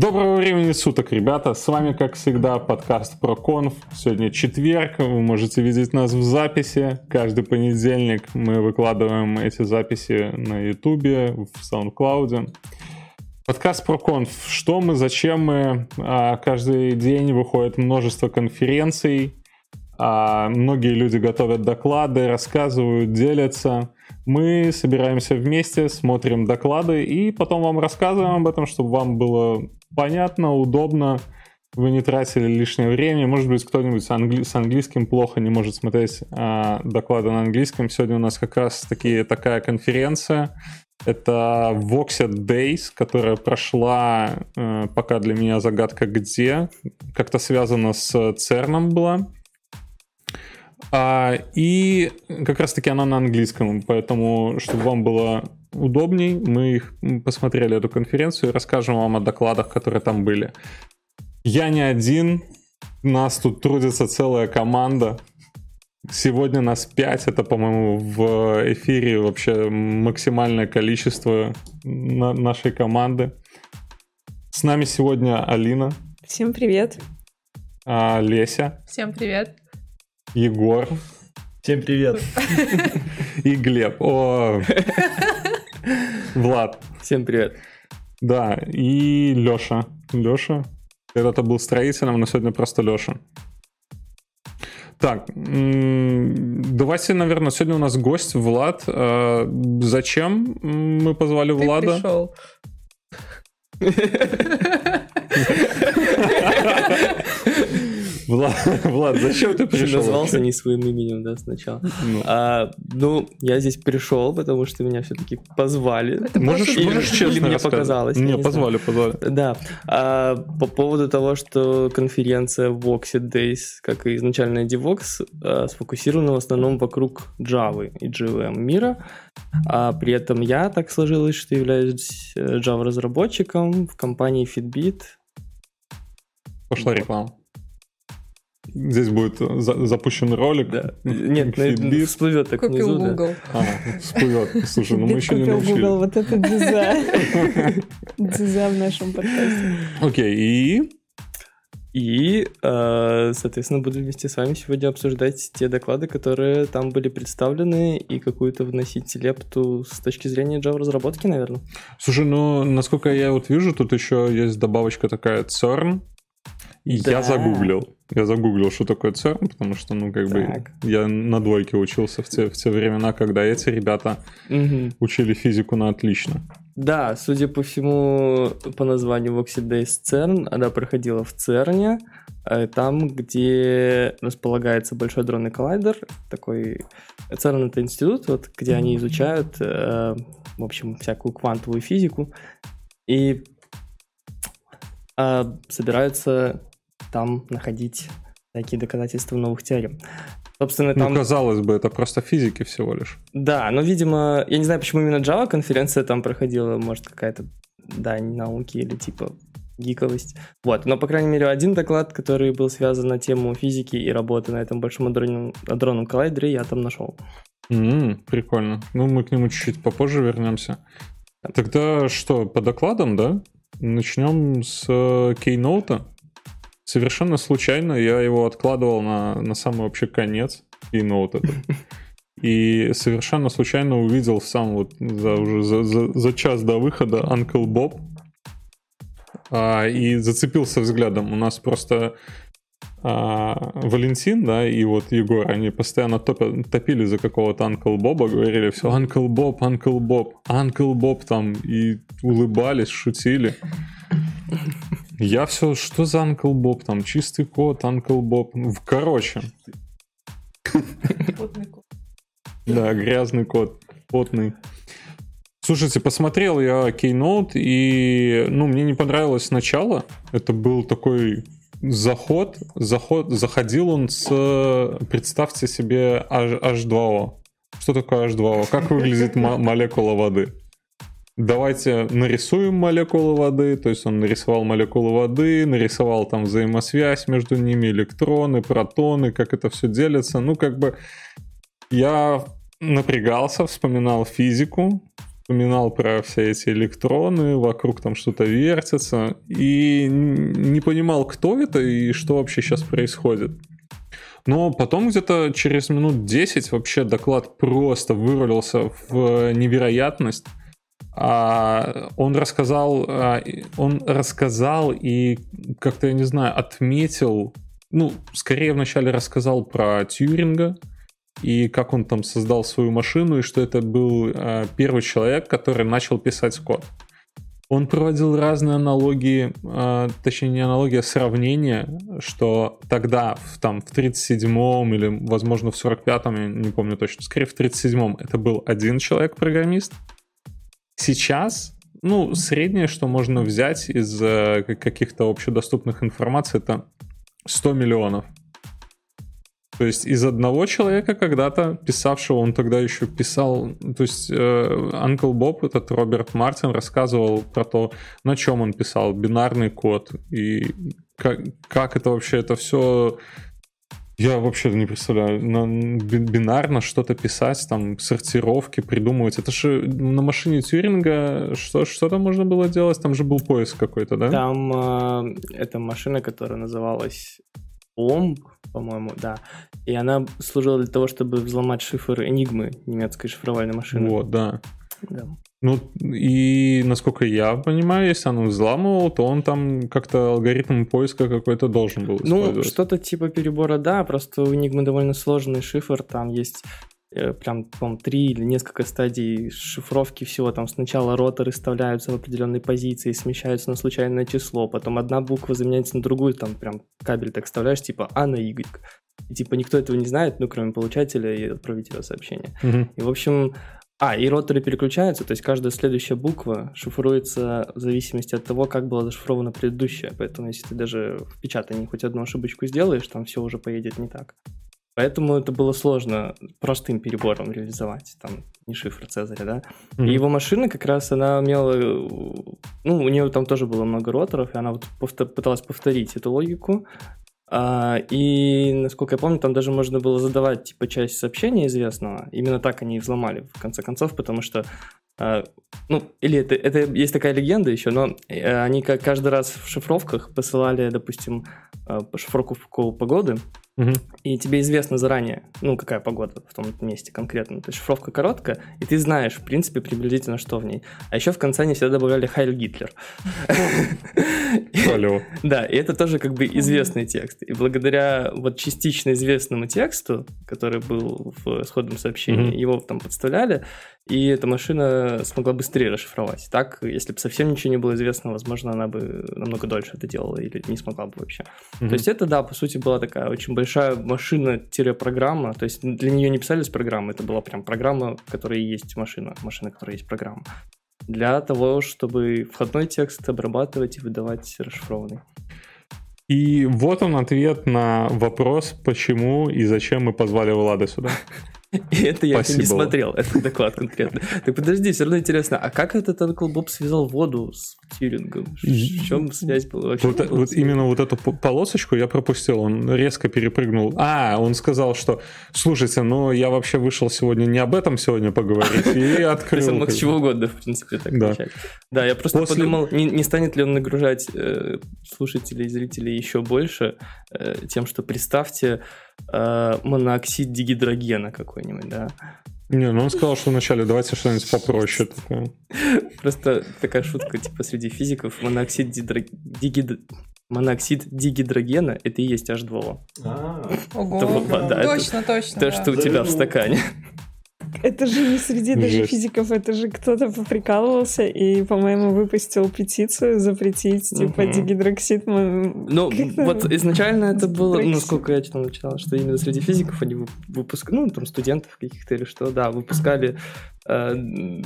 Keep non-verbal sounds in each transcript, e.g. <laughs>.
Доброго времени суток, ребята. С вами, как всегда, подкаст про конф. Сегодня четверг. Вы можете видеть нас в записи. Каждый понедельник мы выкладываем эти записи на Ютубе, в SoundCloud. Подкаст про конф. Что мы, зачем мы? А, каждый день выходит множество конференций. А, многие люди готовят доклады, рассказывают, делятся. Мы собираемся вместе, смотрим доклады и потом вам рассказываем об этом, чтобы вам было понятно, удобно, вы не тратили лишнее время. Может быть, кто-нибудь с, англи- с английским плохо не может смотреть а, доклады на английском. Сегодня у нас как раз таки такая конференция. Это Voxed Days, которая прошла, э, пока для меня загадка где, как-то связана с ЦЕРНом была. А, и как раз таки она на английском, поэтому, чтобы вам было удобней, мы их посмотрели эту конференцию и расскажем вам о докладах, которые там были. Я не один, нас тут трудится целая команда. Сегодня нас 5, это, по-моему, в эфире вообще максимальное количество на нашей команды. С нами сегодня Алина. Всем привет. А, Леся. Всем привет. Егор. Всем привет. И Глеб. О, <laughs> Влад. Всем привет. Да, и Леша. Леша. Когда-то был строителем, но сегодня просто Леша. Так, давайте, наверное, сегодня у нас гость Влад. А, зачем мы позвали Ты Влада? пришел. <laughs> Влад, <laughs> Влад, зачем ты Ты пришел? назвался не своим именем, да, сначала. Ну, А, ну, я здесь пришел, потому что меня все-таки позвали. Это можешь, Или- можешь или честно мне рассказать? показалось, Не, не позвали, позвали. Да. А, по поводу того, что конференция Voxed Days, как и изначально DevOps, а, сфокусирована в основном вокруг Java и JVM мира. А при этом я так сложилось, что являюсь э, Java-разработчиком в компании Fitbit. Пошла реклама. Здесь будет за- запущен ролик. Да. Нет, Fitbit. всплывет так Купил внизу. да. Google. А, всплывет. Слушай, ну мы еще не купил научили. Google, вот это диза. <laughs> Диза в нашем подкасте. Окей, и И, э, соответственно, буду вместе с вами сегодня обсуждать те доклады, которые там были представлены, и какую-то вносить лепту с точки зрения Java-разработки, наверное. Слушай, ну, насколько я вот вижу, тут еще есть добавочка такая CERN. Да. я загуглил. Я загуглил, что такое CERN, потому что, ну, как бы, Так. я на двойке учился в те, в те времена, когда эти ребята Мгм. учили физику на отлично. Да, судя по всему, по названию Voxy Days CERN, она проходила в ЦЕРНе, э, там, где располагается Большой дронный коллайдер, такой... ЦЕРН — это институт, вот, где они изучают, э, в общем, всякую квантовую физику, и э, собираются там находить всякие доказательства новых теорем. Собственно, там... Ну, казалось бы, это просто физики всего лишь. Да, но, видимо, я не знаю, почему именно Java конференция там проходила, может, какая-то дань науки или типа гиковость. Вот, но, по крайней мере, один доклад, который был связан на тему физики и работы на этом большом адронном, адронном коллайдере, я там нашел. М, прикольно. Ну, мы к нему чуть-чуть попозже вернемся. Тогда что, по докладам, да? Начнем с э, кейноута. Совершенно случайно я его откладывал на, на самый вообще конец кейноут этот. <laughs> И совершенно случайно увидел сам вот за, уже за, за- за час до выхода Uncle Bob. А, и зацепился взглядом. У нас просто а, Валентин, да, и вот Егор, они постоянно топя- топили за какого-то Uncle Боба, говорили все Uncle Bob, Uncle Bob, Uncle Bob там, и улыбались, шутили. <laughs> Я все, что за Uncle Bob там, чистый код, Uncle Bob. Ну, Короче, да, грязный код, потный. Слушайте, посмотрел я Keynote, и, ну, мне не понравилось сначала. Это был такой заход, заход, заходил он с, представьте себе, H- H2O. Что такое H2O? Как выглядит мо- молекула воды? Давайте нарисуем молекулы воды, то есть он нарисовал молекулы воды, нарисовал там взаимосвязь между ними, электроны, протоны, как это все делится. Ну, как бы я напрягался, вспоминал физику, вспоминал про все эти электроны, вокруг там что-то вертится, и не понимал, кто это и что вообще сейчас происходит. Но потом где-то через минут 10 вообще доклад просто вырвался в невероятность. А он рассказал, а, он рассказал и как-то, я не знаю, отметил, ну, скорее вначале рассказал про Тьюринга, и как он там создал свою машину, и что это был э, первый человек, который начал писать код. Он проводил разные аналогии, точнее не аналогии, а сравнения, что тогда, в, там, в 37-м или, возможно, в 45-м, я не помню точно, скорее в 37-м это был один человек-программист. Сейчас, ну, среднее, что можно взять из э, каких-то общедоступных информаций, это 100 миллионов. То есть из одного человека когда-то, писавшего, он тогда еще писал, то есть Анкл э, Боб, этот Роберт Мартин, рассказывал про то, на чем он писал, бинарный код, и как, как это вообще, это все... Я вообще не представляю, на бинарно что-то писать, там, сортировки придумывать. Это же на машине Тьюринга что, что там можно было делать? Там же был поиск какой-то, да? Там э, это машина, которая называлась Ломб, по-моему, да. И она служила для того, чтобы взломать шифр Энигмы немецкой шифровальной машины. Вот, да. Да. Ну, и насколько я понимаю, если он взламывал, то он там как-то алгоритм поиска какой-то должен был Ну, что-то типа перебора, да, просто у Enigma довольно сложный шифр, там есть Э, прям, по три или несколько стадий шифровки всего. Там сначала роторы вставляются в определенной позиции, смещаются на случайное число, потом одна буква заменяется на другую, там прям кабель так вставляешь, типа А на Y. И типа никто этого не знает, ну, кроме получателя и отправителя сообщения. Угу. И, в общем, а, и роторы переключаются, то есть каждая следующая буква шифруется в зависимости от того, как была зашифрована предыдущая. Поэтому если ты даже в печатании хоть одну ошибочку сделаешь, там все уже поедет не так. Поэтому это было сложно простым перебором реализовать, там, не шифр Цезаря, да. Mm-hmm. И его машина как раз, она умела, ну, у нее там тоже было много роторов, и она вот повтор, пыталась повторить эту логику. А, и, насколько я помню, там даже можно было задавать, типа, часть сообщения известного. Именно так они и взломали, в конце концов, потому что а, ну, или это, это есть такая легенда еще, но э, они как каждый раз в шифровках посылали, допустим, э, шифровку погоды, угу. и тебе известно заранее, ну, какая погода в том месте конкретно. То есть шифровка короткая, и ты знаешь, в принципе, приблизительно, что в ней. А еще в конце они всегда добавляли Хайль Гитлер. <laughs> Да, и это тоже как бы известный текст. И благодаря вот частично известному тексту, который был в сходном сообщении, его там подставляли, и эта машина смогла быстрее расшифровать. Так, если бы совсем ничего не было известно, возможно, она бы намного дольше это делала или не смогла бы вообще. Mm-hmm. То есть это, да, по сути, была такая очень большая машина-программа. То есть для нее не писались программы, это была прям программа, которая есть машина, машина, которая есть программа. Для того, чтобы входной текст обрабатывать и выдавать расшифрованный. И вот он ответ на вопрос, почему и зачем мы позвали Влада сюда. <laughs> <laughs> И это я не смотрел, этот доклад конкретно. Так подожди, все равно интересно, а как этот Анкл Боб связал воду с Тьюрингом? В чем связь была? Вообще вот, вот именно вот эту полосочку я пропустил, он резко перепрыгнул. А, он сказал, что, слушайте, ну я вообще вышел сегодня не об этом сегодня поговорить, и <laughs> открыл. То мог с чего угодно, в принципе, так да. начать. Да, я просто После... подумал, не, не станет ли он нагружать э, слушателей и зрителей еще больше э, тем, что представьте, э, моноксид дигидрогена какой-нибудь, да. Не, ну он сказал, что вначале давайте что-нибудь попроще такое. <laughs> Просто такая шутка, типа, среди физиков моноксид дидро... дигид... Моноксид дигидрогена это и есть H2O. А. Ого, точно, точно. То, что у тебя в стакане. <laughs> <laughs> Это же не среди даже физиков, это же кто-то поприкалывался и, по-моему, выпустил петицию запретить, типа, дигидроксид. Ну, вот изначально это было, ну, сколько я читал, начала, что именно среди физиков они выпускали, ну, там, студентов каких-то или что, да, выпускали э,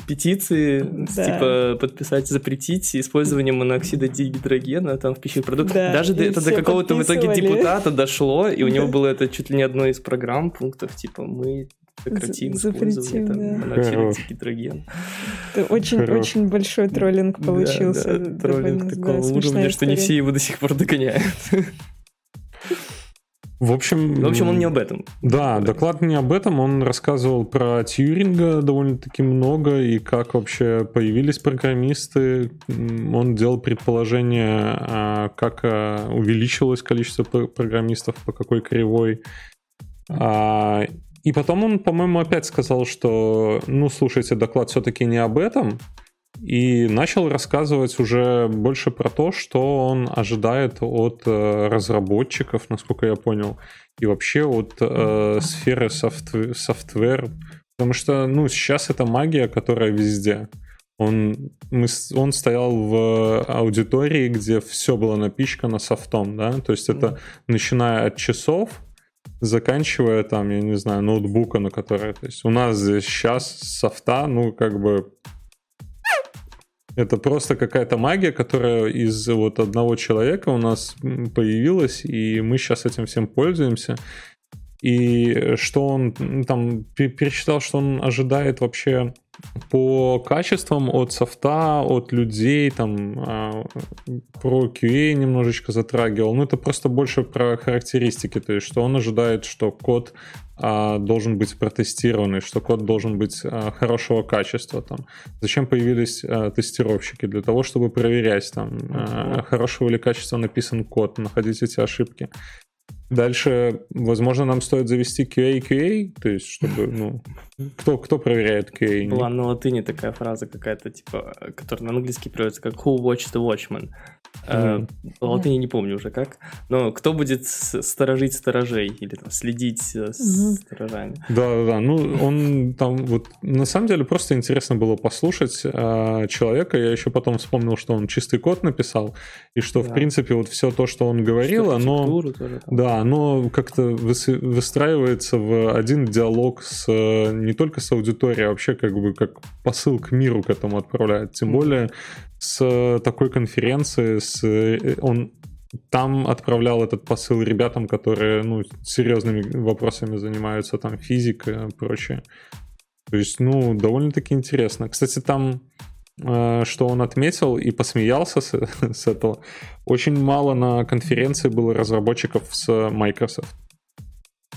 петиции, да. типа, подписать, запретить использование моноксида дигидрогена там в пищевых продуктах. Да, Даже до, это до какого-то в итоге депутата дошло, и у него было это чуть ли не одно из программ, пунктов, типа, мы Сократим использование да. моноксида гидроген. Это очень, очень большой троллинг получился. Да, да, троллинг такого уровня, что не все его до сих пор догоняют. В общем... В общем, он не об этом. Да, доклад не об этом. Он рассказывал про Тьюринга довольно-таки много и как вообще появились программисты. Он делал предположение, а, как а, увеличилось количество программистов, по какой кривой. И потом он, по-моему, опять сказал, что, ну, слушайте, доклад все-таки не об этом, и начал рассказывать уже больше про то, что он ожидает от э, разработчиков, насколько я понял, и вообще от э, сферы software, software, потому что, ну, сейчас это магия, которая везде. Он, мы, он стоял в аудитории, где все было напичкано софтом, да, то есть это начиная от часов, заканчивая там, я не знаю, ноутбука, на которой, то есть у нас здесь сейчас софта, ну, как бы это просто какая-то магия, которая из вот одного человека у нас появилась, и мы сейчас этим всем пользуемся. И что он там перечитал, что он ожидает вообще по качествам от софта, от людей, там а, про QA немножечко затрагивал. Ну, это просто больше про характеристики, то есть, что он ожидает, что код а, должен быть протестированный, что код должен быть а, хорошего качества. Там. Зачем появились тестировщики? Для того, чтобы проверять, там, а, хорошего ли качества написан код, находить эти ошибки. Дальше, возможно, нам стоит завести QA QA, то есть, чтобы, ну, кто, кто проверяет QA? Была на латыни такая фраза какая-то, типа, которая на английский переводится как Who watched the watchman? Mm. По латыни не помню уже как. Но кто будет сторожить сторожей или там, следить с mm-hmm. сторожами? Да, да, да. Ну, он там вот на самом деле просто интересно было послушать а, человека. Я еще потом вспомнил, что он чистый код написал, и что, да. в принципе, вот все то, что он говорил, что оно. Тоже, да, оно как-то выстраивается в один диалог с не только с аудиторией, а вообще как бы как посыл к миру к этому отправляет. Тем более с такой конференции, с он там отправлял этот посыл ребятам, которые ну, серьезными вопросами занимаются, там физика и прочее. То есть, ну, довольно-таки интересно. Кстати, там э, что он отметил и посмеялся с, <laughs> с этого. Очень мало на конференции было разработчиков с Microsoft.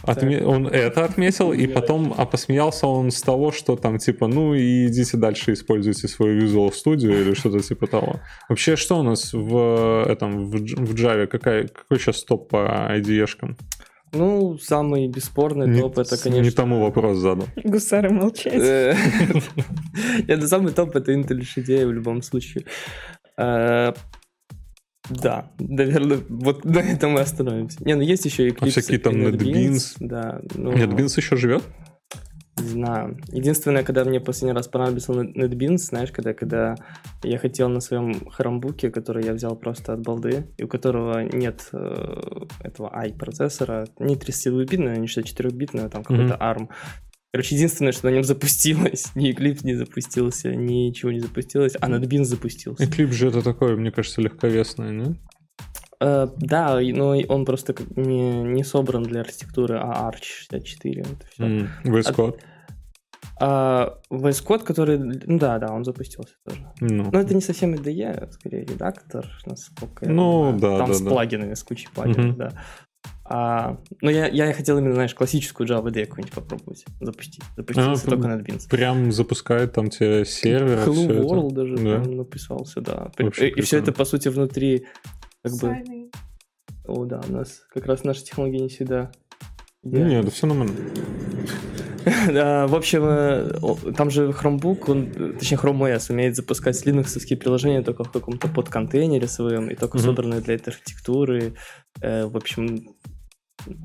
Отме... Он это отметил, и потом а посмеялся он с того, что там типа, ну и идите дальше, используйте свою Visual Studio или что-то типа того. Вообще, что у нас в этом в, в Java? Какая, какой сейчас топ по IDE-шкам? Ну, самый бесспорный не, топ это, конечно... Не тому вопрос задал. <laughs> Гусары молчать. Э, <laughs> Нет, самый топ это Intel идея в любом случае. Да, наверное, вот на этом мы остановимся. Не, ну есть еще Eclipse. А всякие там NetBeans. Да. Ну, NetBeans еще живет? Не знаю. Единственное, когда мне последний раз понадобился NetBeans, знаешь, когда, когда я хотел на своем хромбуке, который я взял просто от балды, и у которого нет э, этого i-процессора, не 32-битного, не 64-битного, там какой-то mm-hmm. ARM, Короче, единственное, что на нем запустилось, <laughs> ни Eclipse не запустился, ничего не запустилось, а NetBeans запустился. Eclipse же это такое, мне кажется, легковесное, не? Uh, да, но он просто не, не собран для архитектуры, а Arch 64. Это все. Mm, VS Code. А, VS Code, который... Ну да, да, он запустился тоже. Ну. Но это не совсем IDE, скорее редактор, насколько ну, я знаю. да, Там да, с да. плагинами, с кучей плагинов, mm-hmm. да. А, но я, я хотел именно, знаешь, классическую Java IDE какую-нибудь попробовать запустить. Запустился а, только NetBeans. Прям запускает там тебе сервер. Hello World это. даже да. там написался, да. Вообще и, и все это, по сути, внутри как бы... О, да, у нас как раз наши технологии не всегда Yeah. Нет, да все нормально. <laughs> да, в общем, э, там же Chromebook, он, точнее Chrome OS умеет запускать линуксовские приложения только в каком-то подконтейнере своем, и только mm-hmm. собранные для этой архитектуры. Э, в общем,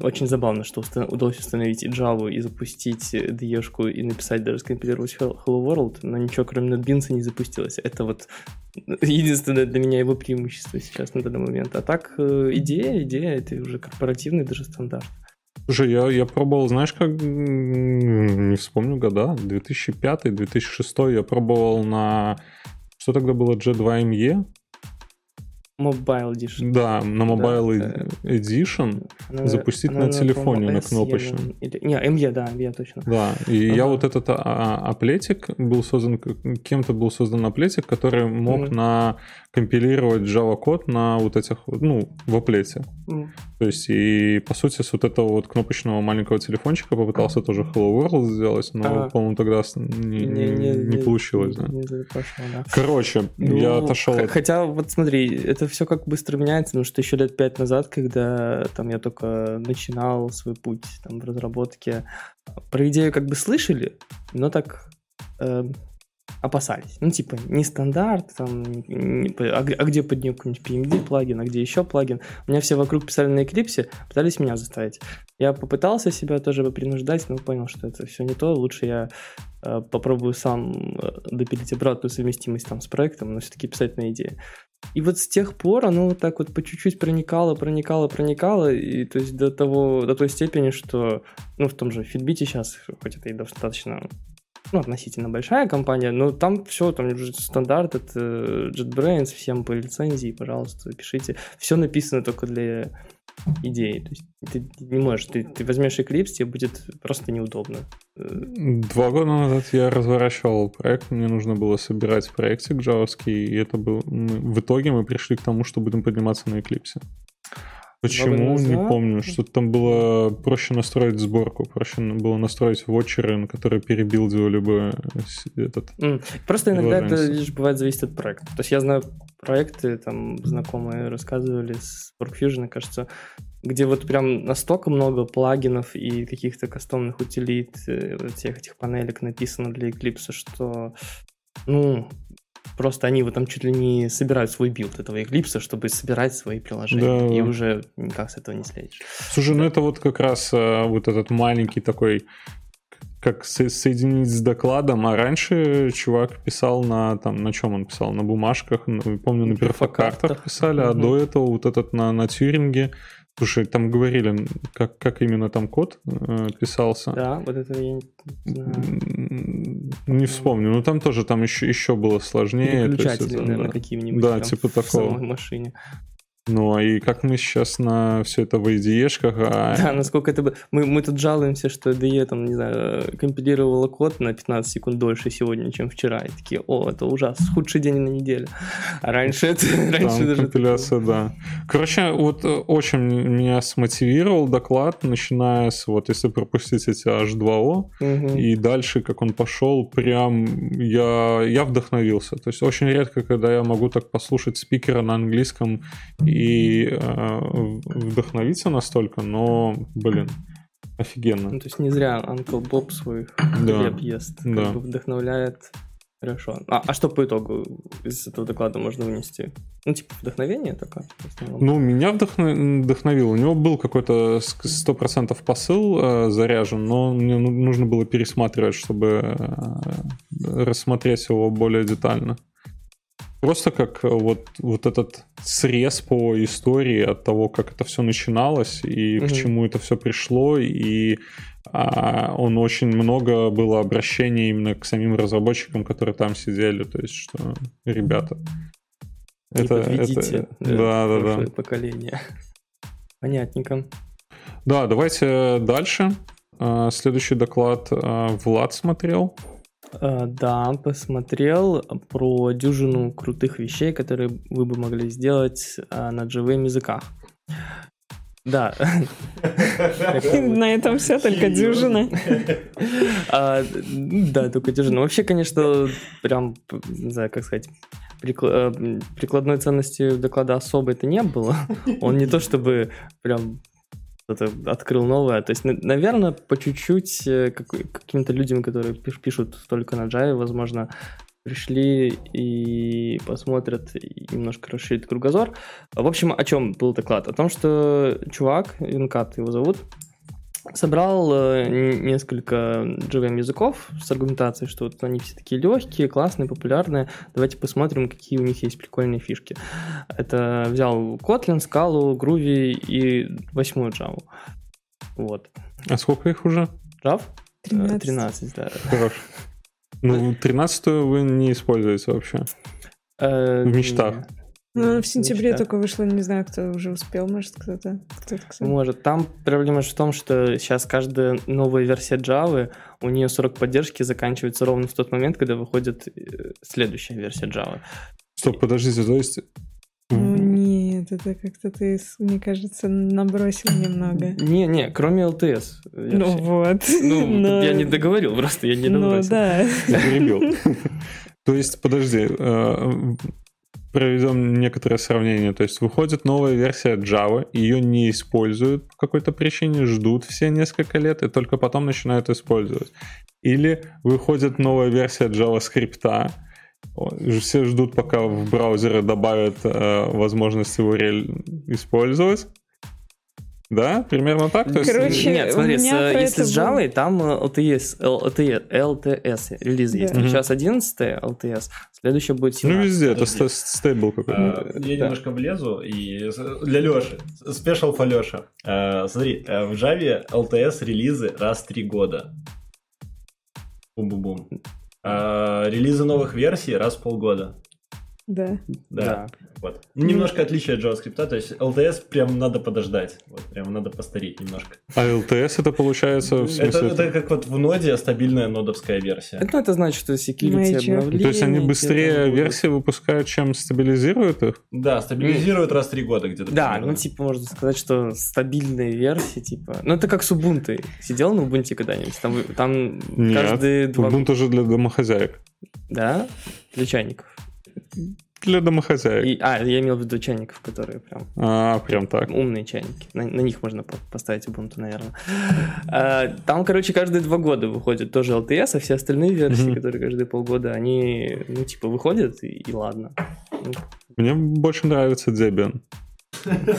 очень забавно, что удалось установить Java и запустить DE-шку и написать, даже скомпилировать Hello World, но ничего кроме NetBeans не запустилось. Это вот <laughs> единственное для меня его преимущество сейчас на данный момент. А так, э, идея, идея, это уже корпоративный даже стандарт. Слушай, я, я пробовал, знаешь, как, не вспомню года, 2005-2006 я пробовал на, что тогда было, G2ME, Mobile Edition. Да, на Mobile да, Edition она, запустить она, на телефоне, на кнопочном. Или, не, ME, да, ME точно. Да, и ага. я вот этот а, а, аплетик был создан, кем-то был создан аплетик, который мог mm. на компилировать Java код на вот этих, ну, в аплете. Mm. То есть, и по сути, с вот этого вот кнопочного маленького телефончика попытался тоже Hello World сделать, но, а. по-моему, тогда не, не, не, не, не получилось, да. Не пошло, да. Короче, ну, я отошел. Хотя, вот смотри, это все как быстро меняется, потому что еще лет пять назад, когда там я только начинал свой путь там в разработке, про идею как бы слышали, но так э, опасались. Ну, типа, не стандарт, там, не, а, а где под нее какой-нибудь PMD плагин, а где еще плагин. У меня все вокруг писали на Eclipse, пытались меня заставить. Я попытался себя тоже принуждать, но понял, что это все не то. Лучше я э, попробую сам э, допилить обратную совместимость там с проектом, но все-таки писать на идее. И вот с тех пор оно вот так вот по чуть-чуть проникало, проникало, проникало, и то есть до того, до той степени, что, ну, в том же Fitbit сейчас, хоть это и достаточно ну, относительно большая компания, но там все, там уже стандарт, это JetBrains, всем по лицензии, пожалуйста, пишите. Все написано только для идеи. То есть ты не можешь, ты, ты возьмешь Eclipse, тебе будет просто неудобно. Два года назад я разворачивал проект, мне нужно было собирать проектик джавовский, и это был... В итоге мы пришли к тому, что будем подниматься на Eclipse. Почему? Не помню. Что-то там было проще настроить сборку, проще было настроить вотчеры, на которые перебилдивали бы этот... Mm. Просто иногда это лишь бывает зависит от проекта. То есть я знаю проекты, там знакомые рассказывали с WorkFusion, кажется, где вот прям настолько много плагинов и каких-то кастомных утилит, э, всех этих панелек написано для Eclipse, что ну, Просто они вот там чуть ли не собирают свой билд этого Eclipse, чтобы собирать свои приложения. Да. И уже никак с этого не следишь. Слушай, ну это вот как раз э, вот этот маленький такой как со- соединить с докладом, а раньше чувак писал на там на чем он писал на бумажках, помню на перфокартах писали, угу. а до этого вот этот на на Тьюринге Слушай, там говорили, как, как именно там код э, писался. Да, вот это я не знаю. Не вспомню, но там тоже там еще, еще было сложнее. Переключатели, наверное, да. какие-нибудь. Да, типа такого. В машине. Ну, а и как мы сейчас на все это в IDE-шках... А... <laughs> Да, насколько это... Мы, мы тут жалуемся, что IDE, там, не знаю, компилировала код на 15 секунд дольше сегодня, чем вчера. И такие, о, это ужас, худший день на неделю. А раньше это... <laughs> Раньше там даже компиляция, такого... да. Короче, вот э, очень меня смотивировал доклад, начиная с, вот, если пропустить эти H2O, угу. и дальше, как он пошел, прям я, я вдохновился. То есть очень редко, когда я могу так послушать спикера на английском и э, вдохновиться настолько, но, блин, офигенно. Ну, то есть не зря Uncle Bob свой да. хлеб ест, как да. бы вдохновляет. Хорошо. А, а что по итогу из этого доклада можно вынести? Ну, типа, вдохновение такое? Ну, меня вдохно... вдохновило. У него был какой-то 100% посыл э, заряжен, но мне ну, нужно было пересматривать, чтобы э, рассмотреть его более детально. Просто как э, вот, вот этот срез по истории от того, как это все начиналось и mm-hmm. к чему это все пришло, и а, он очень много было обращений именно к самим разработчикам, которые там сидели, то есть что, ребята, не это, это, да, да, да, да. поколение. Понятненько. Да, давайте дальше. А, следующий доклад а, Влад смотрел. Э, да, посмотрел про дюжину крутых вещей, которые вы бы могли сделать э, на живым языках. Да. <laughs> На этом все, только дюжина. <laughs> А, да, только дюжина. Вообще, конечно, прям, не знаю, как сказать, э, прикладной ценности доклада особо это не было. Он не то чтобы прям что-то открыл новое. То есть, наверное, по чуть-чуть э, каким-то людям, которые пишут только на Java, возможно, пришли и посмотрят, и немножко расширит кругозор. В общем, о чем был доклад? О том, что чувак, Винкат его зовут, собрал э, несколько JVM языков с аргументацией, что вот они все такие легкие, классные, популярные. Давайте посмотрим, какие у них есть прикольные фишки. Это взял Kotlin, Scala, Groovy и восьмую Java. Вот. А сколько их уже? Java? 13. 13, да. Хорош. Ну, 13 вы не используете вообще? Э, в мечтах. Ну, в сентябре только вышло, не знаю, кто уже успел, может, кто-то. кто Может. Там проблема в том, что сейчас каждая новая версия Java, у нее срок поддержки заканчивается ровно в тот момент, когда выходит э, следующая версия Java. Стоп, подождите, то есть ну нет, это как-то ты, мне кажется, набросил немного. Не, не, кроме LTS. Версии. Ну вот. Ну, <laughs> Но... я не договорил, <laughs> просто я не набросил. Ну да. Перебил. <laughs> То есть, подожди, э, проведем некоторое сравнение. То есть выходит новая версия Java, ее не используют по какой-то причине, ждут все несколько лет и только потом начинают использовать. Или выходит новая версия JavaScript, все ждут, пока в браузеры добавят э, возможность его использовать. Да, примерно так. То есть... Короче, нет, смотри, с, если с Java, был... там LTS, LTS, LTS релиз есть. Да. Сейчас 11 LTS, следующий будет 17. Ну, везде, это стейбл какой-то. А, я да. немножко влезу, и для Леши, спешл по Леша. А, смотри, э, в Java LTS релизы раз в три года. Бум-бум-бум. А, релизы новых версий раз в полгода. Да. Да. да. Вот. Ну, немножко отличие от JavaScript, то есть LTS прям надо подождать, вот, прям надо постареть немножко. А LTS это получается в смысле? Это, это как вот в ноде стабильная нодовская версия. Это, это значит, что security обновление. То есть они быстрее версии выпускают, чем стабилизируют их? Да, стабилизируют раз в три года где-то. Да, примерно. ну типа можно сказать, что стабильные версии, типа... Ну это как с Ubuntu. Сидел на Ubuntu когда-нибудь? Там, там Нет, каждые два... Ubuntu уже для домохозяек. Да? Для чайников для домохозяек. И, а, я имел в виду чайников, которые прям... А, прям так. Умные чайники. На, на них можно поставить Ubuntu, наверное. <laughs> А, там, короче, каждые два года выходит тоже LTS, а все остальные версии, mm-hmm. которые каждые полгода, они, ну, типа, выходят, и, и ладно. Мне больше нравится Debian. <laughs>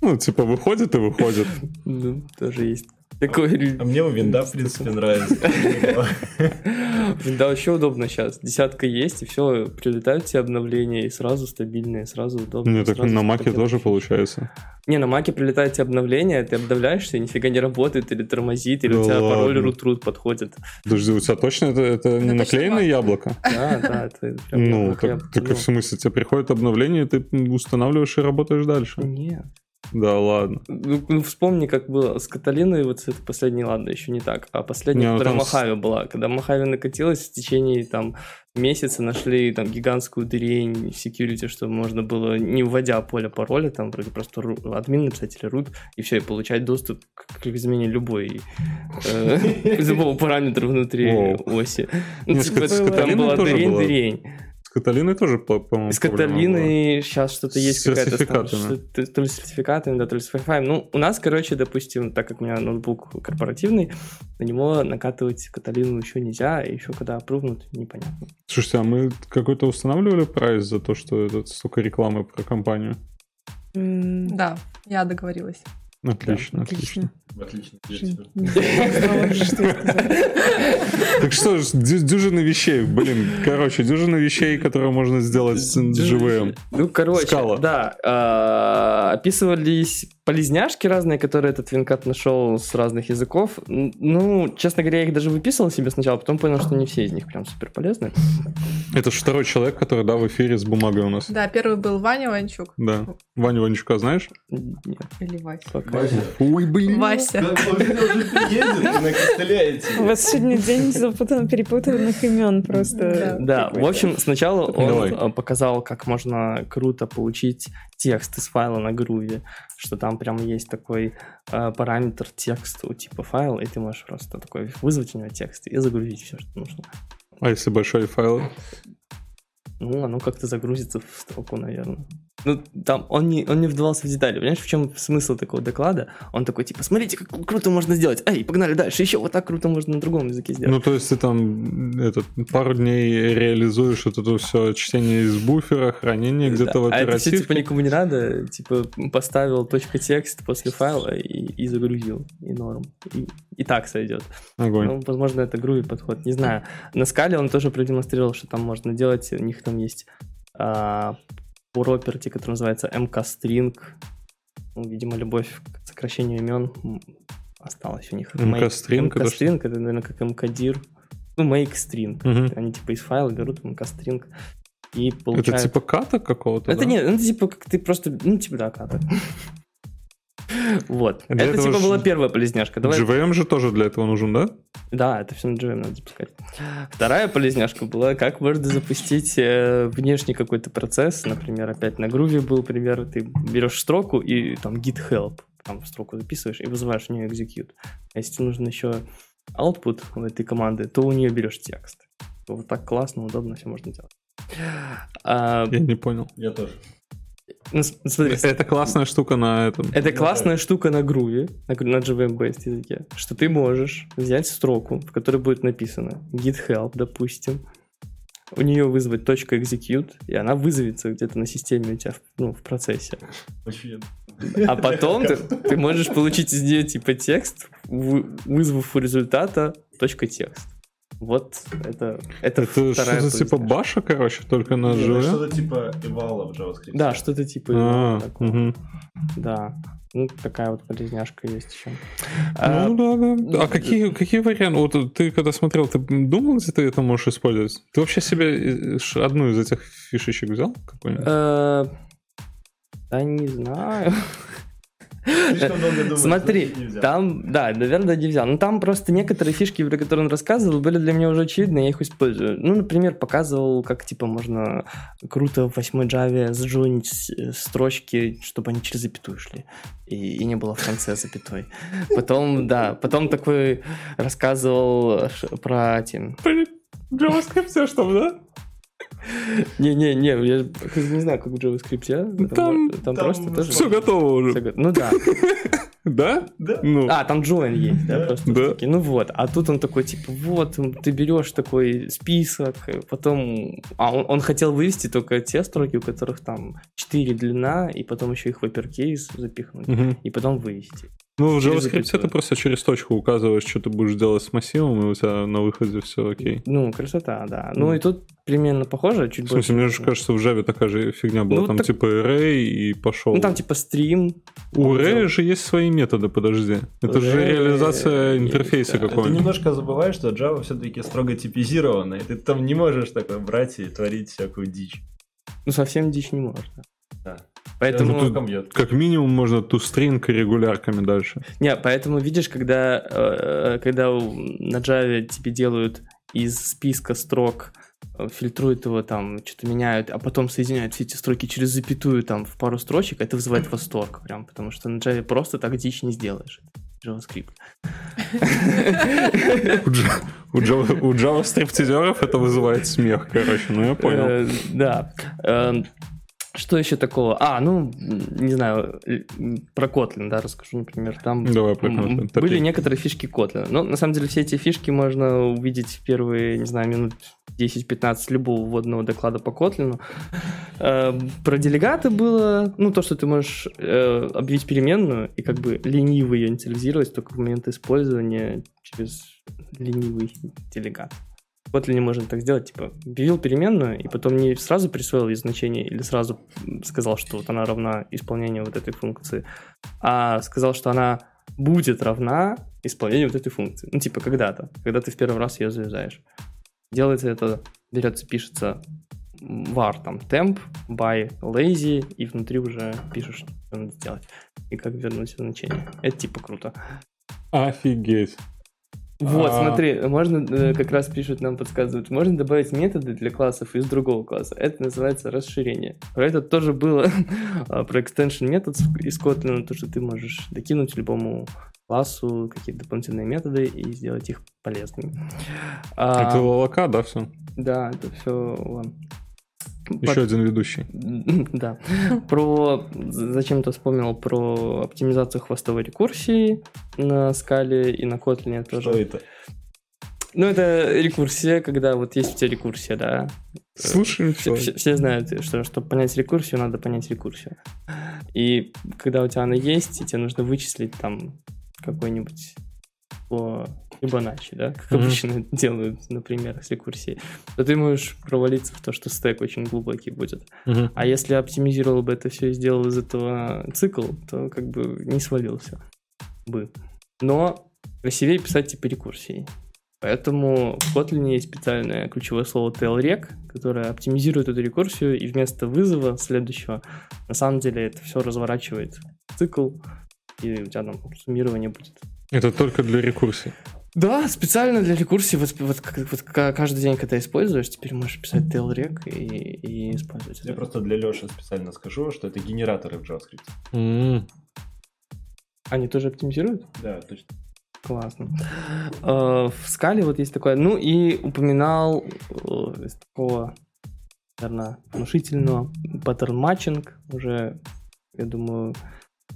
Ну, типа, выходит и выходит. Ну, тоже есть такой... А мне у винда, в принципе, нравится. <laughs> Винда вообще удобно сейчас. Десятка есть, и все, прилетают все обновления, и сразу стабильные, сразу удобно. Не, так на маке тоже получается. Не, на маке прилетают тебе обновления, ты обновляешься, и нифига не работает, или тормозит, или у тебя пароль root подходит. Подожди, у тебя точно это, не наклеенное яблоко? <laughs> Да, да, это прям Ну, так, в смысле, тебе приходит обновление, и ты устанавливаешь и работаешь дальше? Нет. Да, ладно. Ну, ну, вспомни, как было с Каталиной, вот это последний, ладно, еще не так, а последняя, не, ну, которая Махави с... была. Когда Махави накатилась, в течение там месяца нашли там гигантскую дырень в security, что можно было, не вводя поле пароля, там вроде просто админ написать или root, и все, и получать доступ к, к измене любой, э, любого параметра внутри оси. Ну, типа, там была дырень-дырень. Каталиной тоже, по-моему, С Каталиной сейчас что-то есть какая-то... С сертификатами. Там, то ли с сертификатами, да, то ли с Wi-Fi. Ну, у нас, короче, допустим, так как у меня ноутбук корпоративный, на него накатывать Каталину еще нельзя, и еще когда опрувнут, непонятно. Слушайте, а мы какой-то устанавливали прайс за то, что это столько рекламы про компанию? Да, я договорилась. Отлично, да, отлично. Отлично. Так что ж, дюжина вещей, блин, короче, дюжина вещей, которые можно сделать с живым. Ну, короче, да, а, описывались полезняшки разные, которые этот винкат нашел с разных языков. Ну, честно говоря, я их даже выписывал себе сначала, потом понял, что не все из них прям супер полезны. Это же второй человек, который, да, в эфире с бумагой у нас. Да, первый был Ваня Ванчук. Да. Ваня Ванчука знаешь? Нет. Или Вася. Вася. Ой, блин. Вася. У вас сегодня день запутан, перепутанных имен просто. Да, в общем, сначала он показал, как можно круто получить текст из файла на груве, что там прям есть такой э, параметр у типа файла, и ты можешь просто такой вызвать у него текст и загрузить все, что нужно. А если большой файл? Ну, оно как-то загрузится в строку, наверное. Ну, там он не, он не вдавался в детали. Понимаешь, в чем смысл такого доклада? Он такой, типа, смотрите, как круто можно сделать. Эй, погнали дальше. Еще вот так круто можно на другом языке сделать. Ну, то есть ты там этот, пару дней реализуешь вот это все чтение из буфера, хранение где-то да. в оперативке. А это все, типа, никому не надо. Типа, поставил точка текст после файла и, и загрузил. И норм. И, и так сойдет. Огонь. Ну, возможно, это грубый подход. Не знаю. На скале он тоже продемонстрировал, что там можно делать. У них там есть а, property, который называется mkstring. Ну, видимо, любовь к сокращению имен осталась у них. mkstring? mkstring это, наверное, как mkdir. Ну, make string. Угу. Они типа из файла берут mkstring и получает... Это типа ката какого-то? Это да? нет, это типа как ты просто, ну типа да, ката. Вот. Для Это типа ж- была первая полезняшка. Давай JVM же тоже для этого нужен, да? Да, это все на JVM надо запускать. Вторая полезняшка была, как можно запустить э, внешний какой-то процесс. Например, опять на груве был пример. Ты берешь строку и там git help, там в строку записываешь и вызываешь в нее execute. А если тебе нужен еще output у этой команды, то у нее берешь текст. Вот так классно, удобно все можно делать. А, Я не понял. Я тоже. Ну, смотри, Это классная штука на этом. это классная штука на груве, на, на JVM-based языке, что ты можешь взять строку, в которой будет написано git help, допустим, у нее вызвать точка .execute, и она вызовется где-то на системе у тебя в, ну, в процессе. А потом ты, ты можешь получить из нее типа текст, вы- вызвав у результата точка .текст. Вот это, это, Это вторая что-то типа баша, короче, только на Не, ну? Что-то типа эвала в JavaScript. Да, что-то типа А, такого. мгм. Да. Ну, такая вот полезняшка есть еще. Ну да, да. А какие, какие варианты? Вот ты когда смотрел, ты думал, где ты это можешь использовать? Ты вообще себе одну из этих фишечек взял? Какую-нибудь? Э, Да не знаю. Смотри, там, да, наверное, не взял. Но там просто некоторые фишки, про которые он рассказывал, были для меня уже очевидны, я их использую. Ну, например, показывал, как, типа, можно круто в 8 Java сжонить с- строчки, чтобы они через запятую шли. И, и не было в конце запятой. Потом, да, потом такой рассказывал про эти... JavaScript все что, да? Не-не-не, я не знаю, как в JavaScript, а? Там- там, там там просто тоже... Все готово уже. Ну да. <laughs> Да? Да. Ну, А, там join есть, да, Да. просто Да. такие. Ну вот, а тут он такой, типа, вот, ты берешь такой список, потом... А, он, он хотел вывести только те строки, у которых там 4 длина, и потом еще их в uppercase запихнуть, мгм. и потом вывести. Ну в JavaScript ты просто через точку указываешь, что ты будешь делать с массивом, и у тебя на выходе все окей. Ну, красота, да. Ну и тут примерно похоже, чуть В смысле, мне же больше. кажется, в Java такая же фигня была. Ну, там так- типа array и пошел. Ну там типа стрим. У array же есть свои методы, подожди. Это же Array реализация есть, интерфейса да. Ты какого-нибудь. немножко забываешь, что Java все-таки строго типизированная. Ты там не можешь такое брать и творить всякую дичь. Ну совсем дичь не можно. Поэтому... Ну, тут-? Как минимум можно тустринг регулярками дальше. Не, поэтому видишь, когда, э, когда у- на Java тебе делают из списка строк, э, фильтруют его там, что-то меняют, а потом соединяют все эти строки через запятую там в пару строчек, это вызывает восторг прям, потому что на Java просто так дичь не сделаешь. JavaScript. У, Dja- у Java, у JavaScript это вызывает смех, короче, ну я понял. Э, Да. Что еще такого? А, ну, не знаю, э, про Kotlin, да, расскажу, например. Там Давай про Kotlin. были некоторые фишки Kotlin. Но, на самом деле, все эти фишки можно увидеть в первые, не знаю, минут 10-15 любого вводного доклада по Kotlin. Эм, Про делегаты было, ну, то, что ты можешь э, объявить переменную и как бы лениво ее инициализировать только в момент использования через ленивый делегат. В Kotlin можно так сделать, типа, объявил переменную, и потом не сразу присвоил ей значение, или сразу сказал, что вот она равна исполнению вот этой функции, а сказал, что она будет равна исполнению вот этой функции. Ну, типа, когда-то, когда ты в первый раз ее завязаешь. Делается это, берется, пишется var, там, temp, by, lazy, и внутри уже пишешь, что надо сделать, и как вернуть значение. Это, типа, круто. Офигеть. Вот, А. смотри, можно, э, как раз пишут, нам подсказывают, можно добавить методы для классов из другого класса. Это называется расширение. Про это тоже было, <laughs> а, про extension метод из Kotlin, то, что ты можешь докинуть любому классу какие-то дополнительные методы и сделать их полезными. А, Это лолока, да, все? Да, это все вон. Еще один ведущий. <laughs> Да. Про... Зачем-то вспомнил про оптимизацию хвостовой рекурсии на скале и на Kotlin тоже. Что это? Ну, это рекурсия, когда вот есть у тебя рекурсия, да. Слушаем Все, всё. все- все знают, что чтобы понять рекурсию, надо понять рекурсию. И когда у тебя она есть, и тебе нужно вычислить там какой-нибудь по Фибоначчи, да, как Мгм. обычно <laughs> делают, например, с рекурсией, то ты можешь провалиться в то, что стек очень глубокий будет. Мгм. А если оптимизировал бы это все и сделал из этого цикл, то как бы не свалился бы. Но красивее писать типа рекурсии. Поэтому в Kotlin есть специальное ключевое слово tailrec, которое оптимизирует эту рекурсию, и вместо вызова следующего, на самом деле это все разворачивает цикл, и у тебя там суммирование будет. Это только для рекурсии. Да, специально для рекурсии, вот, вот, вот каждый день, когда используешь, теперь можешь писать tailrec и, и использовать Я это. просто для Леши специально скажу, что это генераторы в JavaScript. М. Они тоже оптимизируют? Да, точно. Классно. Э, В скале вот есть такое. Ну и упоминал э, из такого, наверное, внушительного паттерн матчинг. Уже, я думаю,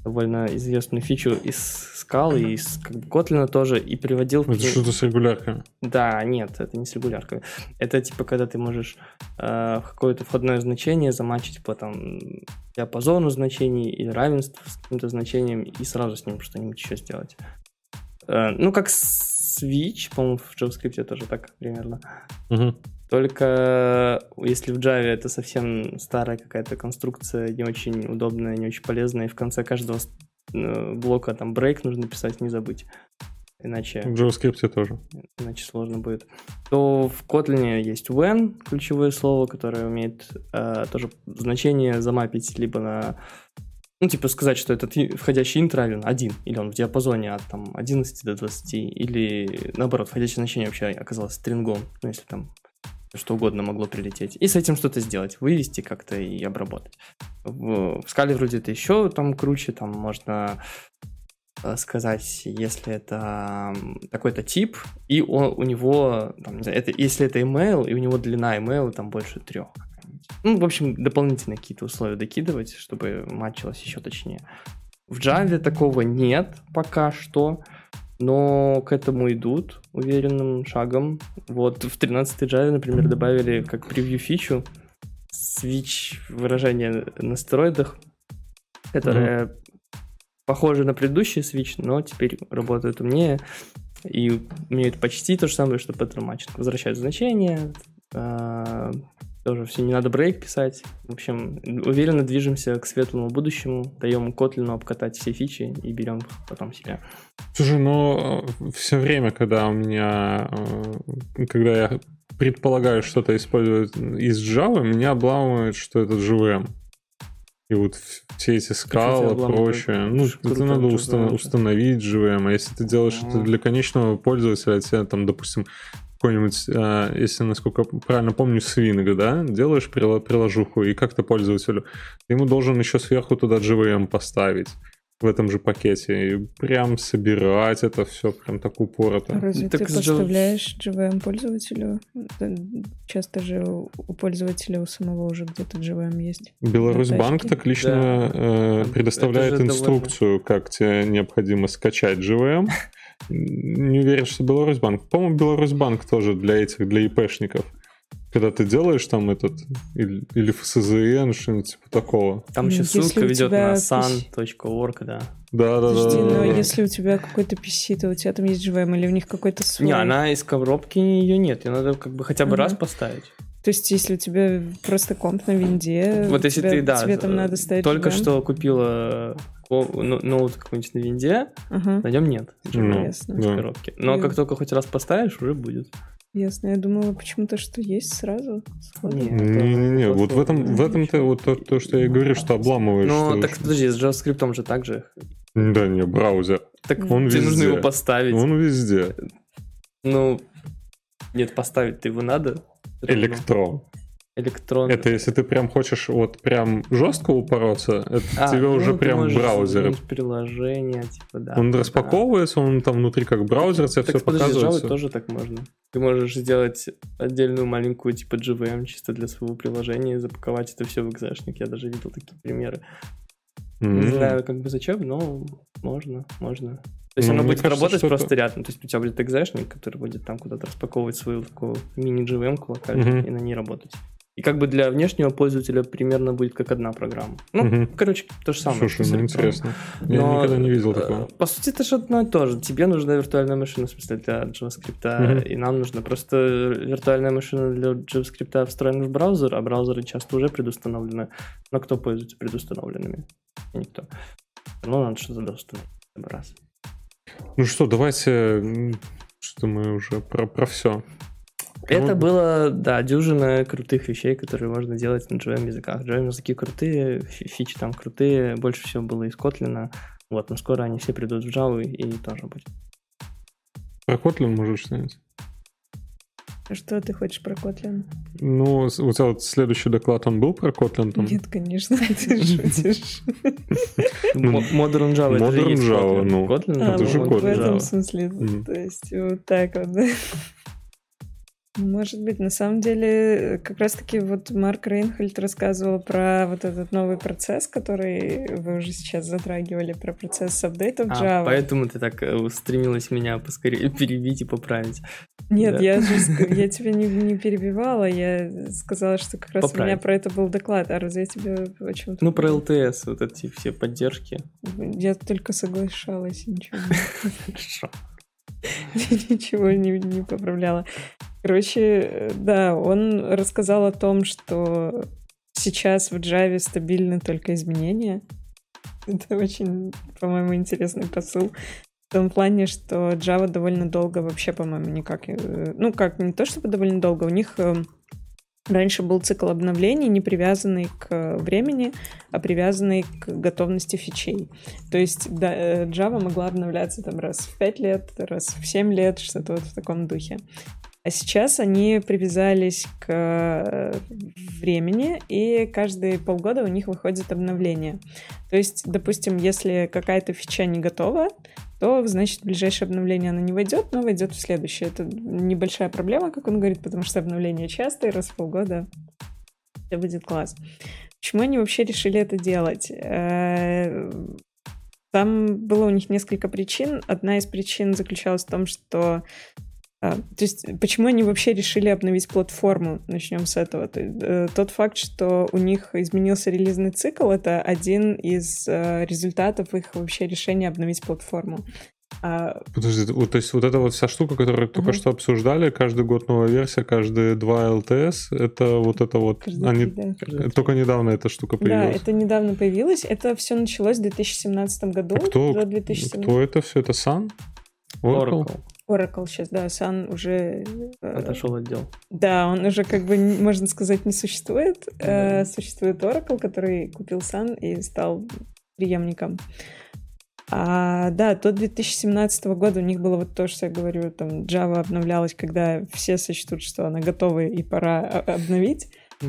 довольно известную фичу из скалы, и из как бы, Kotlin тоже, и приводил... Это что-то с регулярками. Да, нет, это не с регуляркой. Это типа, когда ты можешь э, какое-то входное значение замачить по там диапазону значений или равенство с каким-то значением и сразу с ним что-нибудь еще сделать. Э, ну, как switch, по-моему, в JavaScript тоже так примерно. Мгм. Только если в Java это совсем старая какая-то конструкция, не очень удобная, не очень полезная, и в конце каждого э, блока там break нужно писать, не забыть. Иначе В JavaScript тоже. иначе сложно будет, то в Kotlin есть when, ключевое слово, которое умеет э, тоже значение замапить либо на ну, типа сказать, что этот входящий int равен 1, или он в диапазоне от там, 11 до 20, или наоборот, входящее значение вообще оказалось стрингом, ну, если там что угодно могло прилететь. И с этим что-то сделать, вывести как-то и обработать. В, в скале вроде это еще там круче, там можно э, сказать, если это такой-то тип, и он, у него, там, не знаю, это, если это email, и у него длина email там больше трех. Ну, в общем, дополнительные какие-то условия докидывать, чтобы матчилось еще точнее. В Java такого нет пока что, но к этому идут уверенным шагом. Вот в 13 Java, например, добавили как превью фичу switch выражение на стероидах, которое похоже на предыдущий switch, но теперь работает умнее и умеют почти то же самое, что Pattern Matching. Возвращают значения, а, тоже все, не надо брейк писать. В общем, уверенно движемся к светлому будущему, даем Kotlin обкатать все фичи и берем потом себе. Слушай, ну, все время, когда у меня, э, когда я предполагаю что-то использовать из Java, меня обламывает, что это JVM. И вот все эти скалы, прочее. Ну, это надо JVM. устан- установить JVM. А если ты делаешь это Мгм. для конечного пользователя, тебе там, допустим, какой-нибудь, э, если, насколько правильно помню, Swing, да, делаешь приложуху, и как-то пользователю, ты ему должен еще сверху туда JVM поставить в этом же пакете, и прям собирать это все прям так упорото. Разве Так ты с поставляешь JVM пользователю? Да, Часто же у пользователя у самого уже где-то JVM есть. Беларусьбанк так лично э, Это предоставляет же довольно- инструкцию, как тебе необходимо скачать JVM. <laughs> Не уверен, что Беларусьбанк. По-моему, Беларусьбанк тоже для этих, для ИПшников. Когда ты делаешь там этот, или, или ФСЗН, что-нибудь типа такого. Там еще Если ссылка ведет тебя на sun.org, да. Да-да-да. Подожди, но да. если у тебя какой-то PC, то у тебя там есть JVM или у них какой-то свой? Не, она из коробки ее нет, ее надо как бы хотя бы Ага. раз поставить. То есть, если у тебя просто комп на винде, Вот если тебя ты, да, цветом э, надо ставить только что купила ну- ноут какой-нибудь на винде, Ага, на нем нет Ну, ясно. из да. коробки. Но как только хоть раз поставишь, уже будет. Ясно. Я думала почему-то, что есть сразу. Не-не-не, вот в этом, в этом-то вот то, то, что я и говорю, что обламываешь. Ну, что- так подожди, с JavaScript же так же. Да не, браузер. Так Он тебе нужно везде. его поставить. Он везде. Ну, нет, поставить-то его надо. Электрон. Электрон. Это если ты прям хочешь вот прям жестко упороться, это А, тебе ну, уже прям браузер. приложение, типа, да. Он да. распаковывается, он там внутри как браузер, тебе Так все подожди, с Java показывается. тоже так можно. Ты можешь сделать отдельную маленькую типа JVM чисто для своего приложения и запаковать это все в экзешник. Я даже видел такие примеры. Мгм. Не знаю, как бы зачем, но можно, можно. То есть Ну, оно будет кажется, работать что это- просто рядом. То есть у тебя будет экзешник, который будет там куда-то распаковывать свою такую мини-JVM локальную Мгм. и на ней работать. И как бы для внешнего пользователя примерно будет как одна программа. Ну, Мгм. короче, то же самое. Слушай, ну интересно. Я Но, никогда не видел э, такого. По сути, это же одно и то же. Тебе нужна виртуальная машина, в смысле, для JavaScript, Мгм. и нам нужна просто виртуальная машина для JavaScript встроена в браузер, а браузеры часто уже предустановлены. Но кто пользуется предустановленными? Никто. Ну, надо что-то доустановить. Раз. Ну что, давайте Что мы уже про, про все. Это было, да, дюжина крутых вещей, которые можно делать на JVM языках. JVM языки крутые, фичи там крутые, больше всего было из Kotlin. Вот, но скоро они все придут в Java и тоже будет. Про Kotlin можешь снять? А что ты хочешь про Kotlin? Ну, у тебя вот следующий доклад, он был про Kotlin? Там? Нет, конечно, <laughs> ты шутишь. Modern Java, Modern Java, ну. Kotlin, это же Kotlin. в этом смысле, то есть вот так вот, да. Может быть, на самом деле, как раз-таки вот Марк Рейнхольд рассказывал про вот этот новый процесс, который вы уже сейчас затрагивали, про процесс апдейтов А, Java. поэтому ты так э, стремилась меня поскорее <laughs> перебить и поправить. Нет, Да. я же <laughs> я тебя не, не перебивала, я сказала, что как раз у меня Поправить. про это был доклад, а разве я тебе о чем-то... Ну, про ЛТС, вот эти все поддержки. Я только соглашалась, ничего не <laughs> Хорошо. ничего не, не поправляла. Короче, э, да, он рассказал о том, что сейчас в Java стабильны только изменения. <laughs> Это очень, по-моему, интересный посыл. В том плане, что Java довольно долго вообще, по-моему, никак... э, Ну, как, не то чтобы довольно долго, у них э, раньше был цикл обновлений, не привязанный к времени, а привязанный к готовности фичей. То есть э, Java могла обновляться там раз в 5 лет, раз в 7 лет, что-то вот в таком духе. А сейчас они привязались к э, времени, и каждые полгода у них выходит обновление. То есть, допустим, если какая-то фича не готова, то, значит, ближайшее обновление она не войдет, но войдет в следующее. Это небольшая проблема, как он говорит, потому что обновления частые, раз в полгода все будет класс. Почему они вообще решили это делать? Э, Там было у них несколько причин. Одна из причин заключалась в том, что а, то есть, почему они вообще решили обновить платформу? Начнем с этого. То есть, э, Тот факт, что у них изменился релизный цикл, это один из э, результатов их вообще решения обновить платформу. А, Подожди, вот, то есть вот эта вот вся штука, которую только Мгм. что обсуждали, каждый год новая версия, каждые два ЛТС, это вот это вот, каждый они день, да. только недавно эта штука Да, появилась. это недавно появилось. Это все началось в 2017 году. А кто, до 2017. кто это все? Это Sun? Oracle? Oracle. Oracle сейчас, да, Sun уже... э, Отошел отдел. Да, он уже, как бы, можно сказать, не существует. Да. Существует Oracle, который купил Sun и стал преемником. А, да, до 2017 года у них было вот то, что я говорю, там Java обновлялась, когда все сочтут, что она готова и пора о- обновить.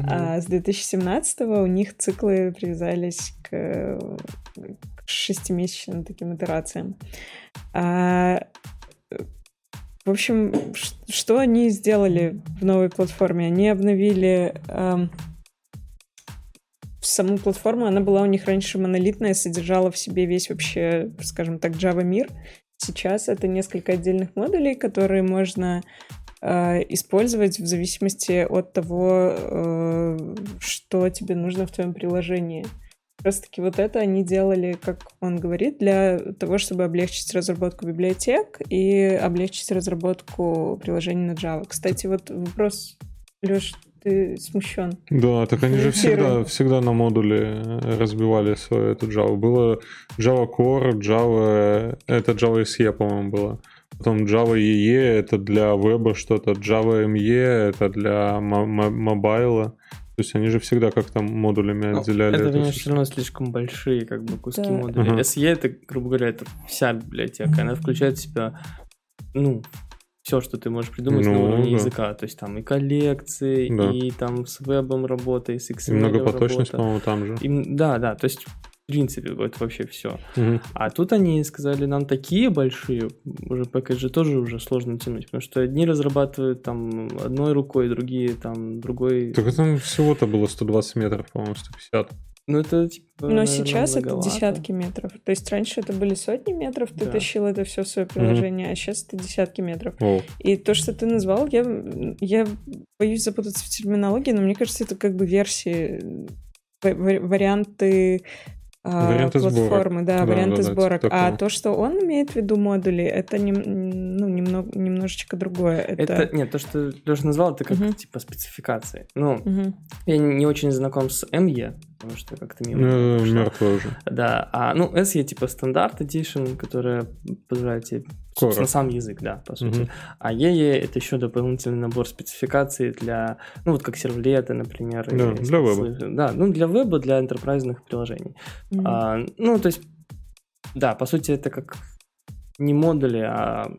А с 2017 у них циклы привязались к, к шестимесячным таким итерациям. А, в общем, что они сделали в новой платформе? Они обновили эм, саму платформу. Она была у них раньше монолитная, содержала в себе весь вообще, скажем так, Java мир. Сейчас это несколько отдельных модулей, которые можно э, использовать в зависимости от того, э, что тебе нужно в твоем приложении. Раз таки вот это они делали, как он говорит, для того, чтобы облегчить разработку библиотек и облегчить разработку приложений на Java. Кстати, вот вопрос, Леш, ты смущен. Да, так они же всегда, всегда на модуле разбивали свою эту Java. Было Java Core, Java... Это Java SE, по-моему, было. Потом Java EE, это для веба что-то. Java ME, это для мо- мо- мобайла. То есть они же всегда как-то модулями Ну, отделяли это, эту конечно, все равно слишком большие как бы куски Да. модулей. Ага. SE это, грубо говоря, это вся библиотека. Она включает в себя, ну, все, что ты можешь придумать на Ну, уровне да. языка. То есть там и коллекции, Да. и там с вебом работа, и с И XML многопоточность, работа. по-моему, там же. И- да, да, то есть в принципе это вообще все. Мгм. А тут они сказали, нам такие большие, уже пэкэджи тоже уже сложно тянуть, потому что одни разрабатывают там одной рукой, другие там другой. Так это всего-то было 120 метров, по-моему, 150. Ну это типа. Но наверное, сейчас это многовато. десятки метров. То есть раньше это были сотни метров, ты Да. тащил это все в свое приложение, а сейчас это десятки метров. О, И то, что ты назвал, я, я боюсь запутаться в терминологии, но мне кажется, это как бы версии, ва- ва- варианты Варианты сборок. платформы, да, Да, варианты да, да, сборок. типа а то, что он имеет в виду модули, это нем- ну, немного, немножечко другое. Это, Это, нет, то, что Леша назвал, это как Мгм. типа спецификации. Ну, Мгм. я не очень знаком с ME, потому что как-то мимо. прошло. мертвый уже. Да, а, ну, SE типа стандарт Edition, которая позволяет тебе собственно, сам язык, да, по сути. Угу. А EE это еще дополнительный набор спецификаций для, ну вот как сервлеты, например. Да, для веба. Да, ну для веба, для энтерпрайзных приложений. Угу. А, ну, то есть, да, по сути, это как не модули, а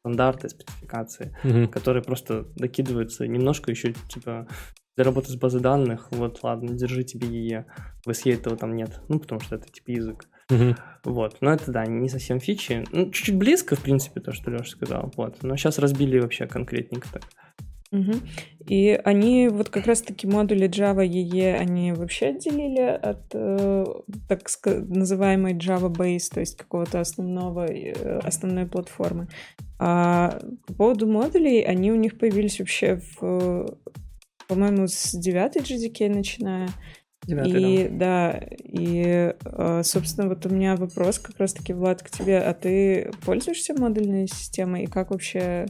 стандарты, спецификации, угу. которые просто докидываются немножко еще, типа, для работы с базой данных, вот, ладно, держи тебе EE, в SE этого там нет, ну, потому что это, типа, язык. Угу. Вот, но это, да, не совсем фичи. Ну, чуть-чуть близко, в принципе, то, что Леша сказал, вот, но сейчас разбили вообще конкретненько так. Угу. И они вот как раз-таки модули Java EE они вообще отделили от э, так называемой Java Base, то есть какого-то основного, э, основной платформы. А по поводу модулей, они у них появились вообще в, по-моему, с 9 GDK начиная. 9, и да. да, и, э, собственно, вот у меня вопрос как раз-таки, Влад, к тебе. А ты пользуешься модульной системой? И как вообще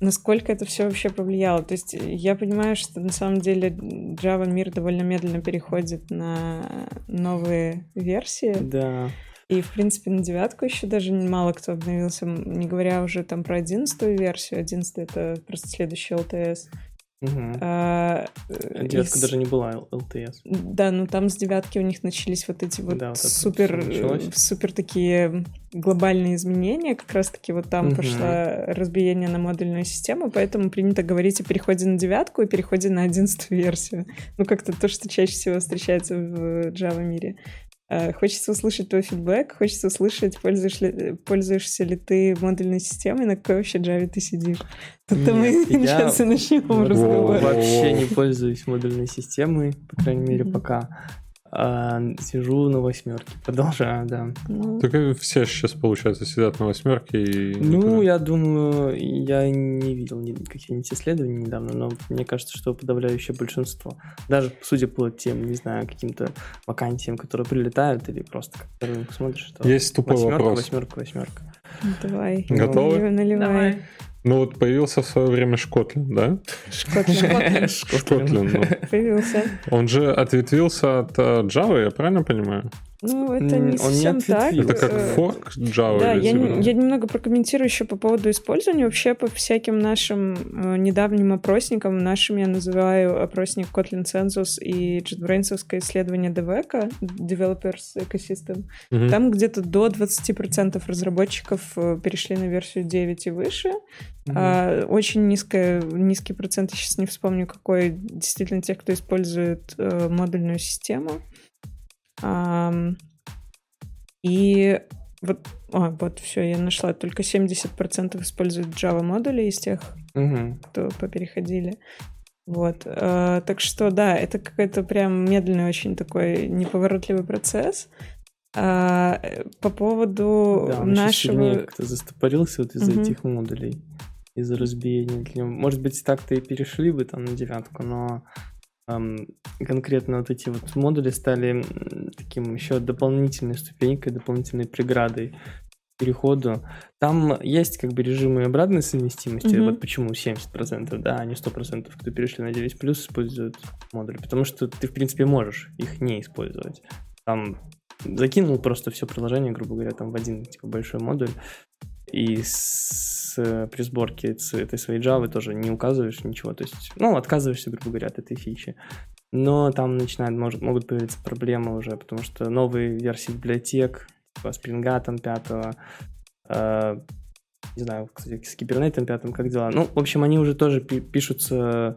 насколько это все вообще повлияло. То есть я понимаю, что на самом деле Java мир довольно медленно переходит на новые версии. Да. И, в принципе, на девятку еще даже мало кто обновился, не говоря уже там про одиннадцатую версию. Одиннадцатая — это просто следующий LTS. Угу. А, э, Девятка из... даже не была LTS. Да, ну там с девятки у них начались вот эти вот, да, вот супер, супер такие глобальные изменения. Как раз-таки вот там угу. пошло разбиение на модульную систему, поэтому принято говорить о переходе на девятку и переходе на одиннадцатую версию. Ну, как-то то, что чаще всего встречается в Java мире. Э, хочется услышать твой фидбэк, хочется услышать, пользуешь ли, пользуешься ли ты модульной системой, на какой вообще Java ты сидишь. Тут-то мы <laughs> сейчас и начнем разговор. Вообще не пользуюсь модульной системой, по крайней мере, пока а, сижу на восьмерке, продолжаю, да. Ну... Так все сейчас, получается, сидят на восьмерке и... Ну, я думаю, я не видел каких-нибудь исследований недавно, но мне кажется, что подавляющее большинство, даже судя по тем, не знаю, каким-то вакансиям, которые прилетают, или просто как рынок смотришь, что... Есть тупой восьмерка, вопрос. Восьмерка, восьмерка. Давай. Готовы? Наливай. Давай. Ну вот появился в свое время Шкотлин, да? Шкотлин. Шкотлин, ну. Появился. Он же ответвился от э, Java, я правильно понимаю? Ну, это не совсем не так. Это как форк Java? Да, я, я немного прокомментирую еще по поводу использования. Вообще, по всяким нашим э, недавним опросникам, нашим я называю опросник Kotlin Census и JetBrains исследование DVEC, Developers Ecosystem. Угу. Там где-то до 20% разработчиков э, перешли на версию 9 и выше. Угу. А, очень низкая, низкий процент, я сейчас не вспомню, какой, действительно тех, кто использует э, модульную систему. И вот, а, вот все, я нашла. Только 70% используют Java модули из тех, угу. кто попереходили. Вот. А, так что да, это какой-то прям медленный очень такой неповоротливый процесс. А, по поводу да, нашего... как-то застопорился вот из-за угу. этих модулей, из-за разбиения. Может быть, так-то и перешли бы там на девятку, но конкретно вот эти вот модули стали таким еще дополнительной ступенькой, дополнительной преградой переходу. Там есть как бы режимы обратной совместимости. Mm-hmm. Вот почему 70%, да, а не 100%, кто перешли на 9 плюс, используют модули. Потому что ты, в принципе, можешь их не использовать. Там закинул просто все приложение, грубо говоря, там в один типа большой модуль. И с с, при сборке этой своей Java тоже не указываешь ничего, то есть, ну, отказываешься, грубо говоря, от этой фичи. Но там начинают, может, могут появиться проблемы уже, потому что новые версии библиотек, типа Spring там 5, э, не знаю, кстати, с Кибернетом 5, как дела. Ну, в общем, они уже тоже пишутся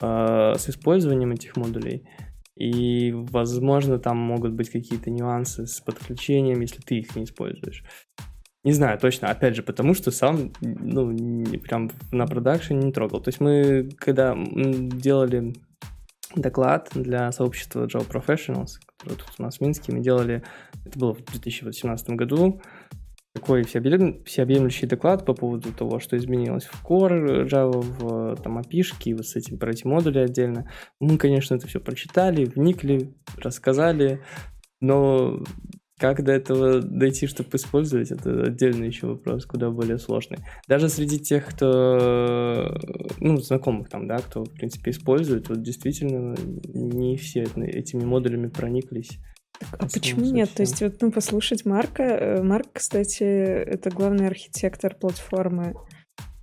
э, с использованием этих модулей. И, возможно, там могут быть какие-то нюансы с подключением, если ты их не используешь. Не знаю точно, опять же, потому что сам, ну, не, прям на продакшене не трогал. То есть мы, когда делали доклад для сообщества Java Professionals, который тут у нас в Минске, мы делали, это было в 2018 году, такой всеобъемлющий доклад по поводу того, что изменилось в Core Java, в там API, вот с этим про эти модули отдельно. Мы, конечно, это все прочитали, вникли, рассказали, но как до этого дойти, чтобы использовать, это отдельный еще вопрос, куда более сложный. Даже среди тех, кто, ну, знакомых там, да, кто, в принципе, использует, вот действительно не все этими модулями прониклись А почему нет? То есть, вот, ну, послушать Марка. э, Марк, кстати, это главный архитектор платформы.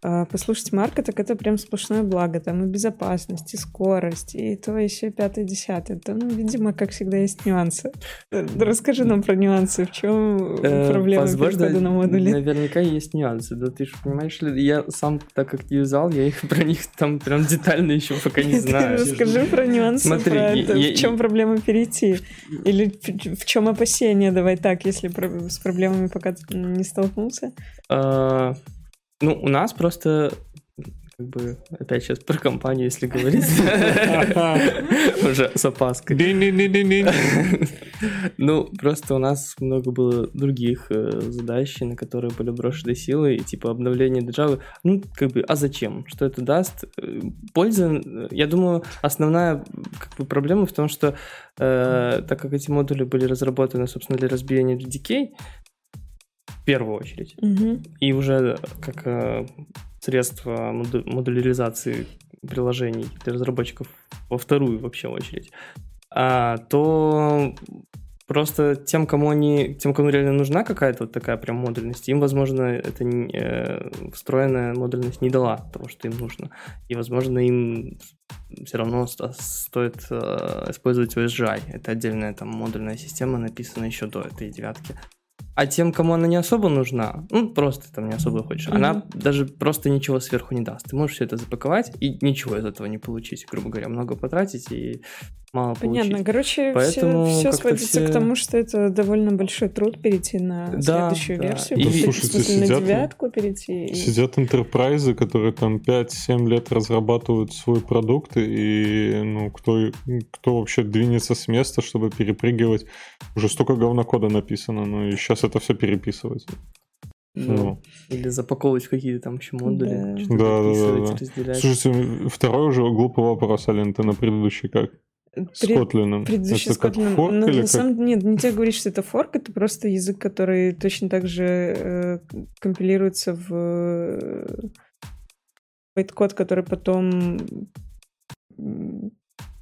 А послушать Марка, так это прям сплошное благо. Там и безопасность, и скорость, и то еще пятое, десятое. Там, ну, видимо, как всегда, есть нюансы. Э, Расскажи нам про нюансы. В чем Э, проблема Возможно, перехода на модули? наверняка есть нюансы. Да ты же понимаешь я сам, так как не юзал, я их <laughs> про них там прям детально еще пока не знаю. расскажи про нюансы, это, в чем проблема перейти. Или в- чем опасения, давай так, если с проблемами пока не столкнулся. Ну, у нас просто как бы, опять сейчас про компанию, если говорить, <laughs> уже с опаской. <laughs> Ну, просто у нас много было других э, задач, на которые были брошены силы, и типа обновление Java. Ну, как бы, а зачем? Что это даст? Э, Польза, э, я думаю, основная как бы, проблема в том, что так как эти модули были разработаны, собственно, для разбиения в первую очередь, Мгм. и уже как э, средство моду- модуляризации приложений для разработчиков во вторую вообще очередь, а, то просто тем, кому они, тем, кому реально нужна какая-то вот такая прям модульность, им, возможно, эта э, встроенная модульность не дала того, что им нужно. И, возможно, им все равно ст- стоит э, использовать OSGI. Это отдельная там модульная система, написанная еще до этой девятки. А тем, кому она не особо нужна, ну, просто там не особо хочешь, Мгм. она даже просто ничего сверху не даст. Ты можешь все это запаковать и ничего из этого не получить, грубо говоря, много потратить и мало Понятно. получить. Короче, Поэтому все, как-то сводится все- к тому, что это довольно большой труд перейти на Да, следующую да. версию. И- перейти, Слушайте, смысле, на сидят- девятку перейти. Сидят интерпрайзы, которые там 5-7 лет разрабатывают свой продукт, и ну, кто, кто вообще двинется с места, чтобы перепрыгивать? Уже столько говнокода написано, ну и сейчас это все переписывать. Ну, или запаковывать в какие-то там еще модули, Да. Да, да, да, да. разделять. Слушайте, второй уже глупый вопрос, Ален, ты на предыдущий как? Пред- Котлином. Предыдущий это как Scotland- форк ну, или на как? самом нет, не тебе говорить, что это форк, это просто язык, который точно так же э, компилируется в э, байткод, который потом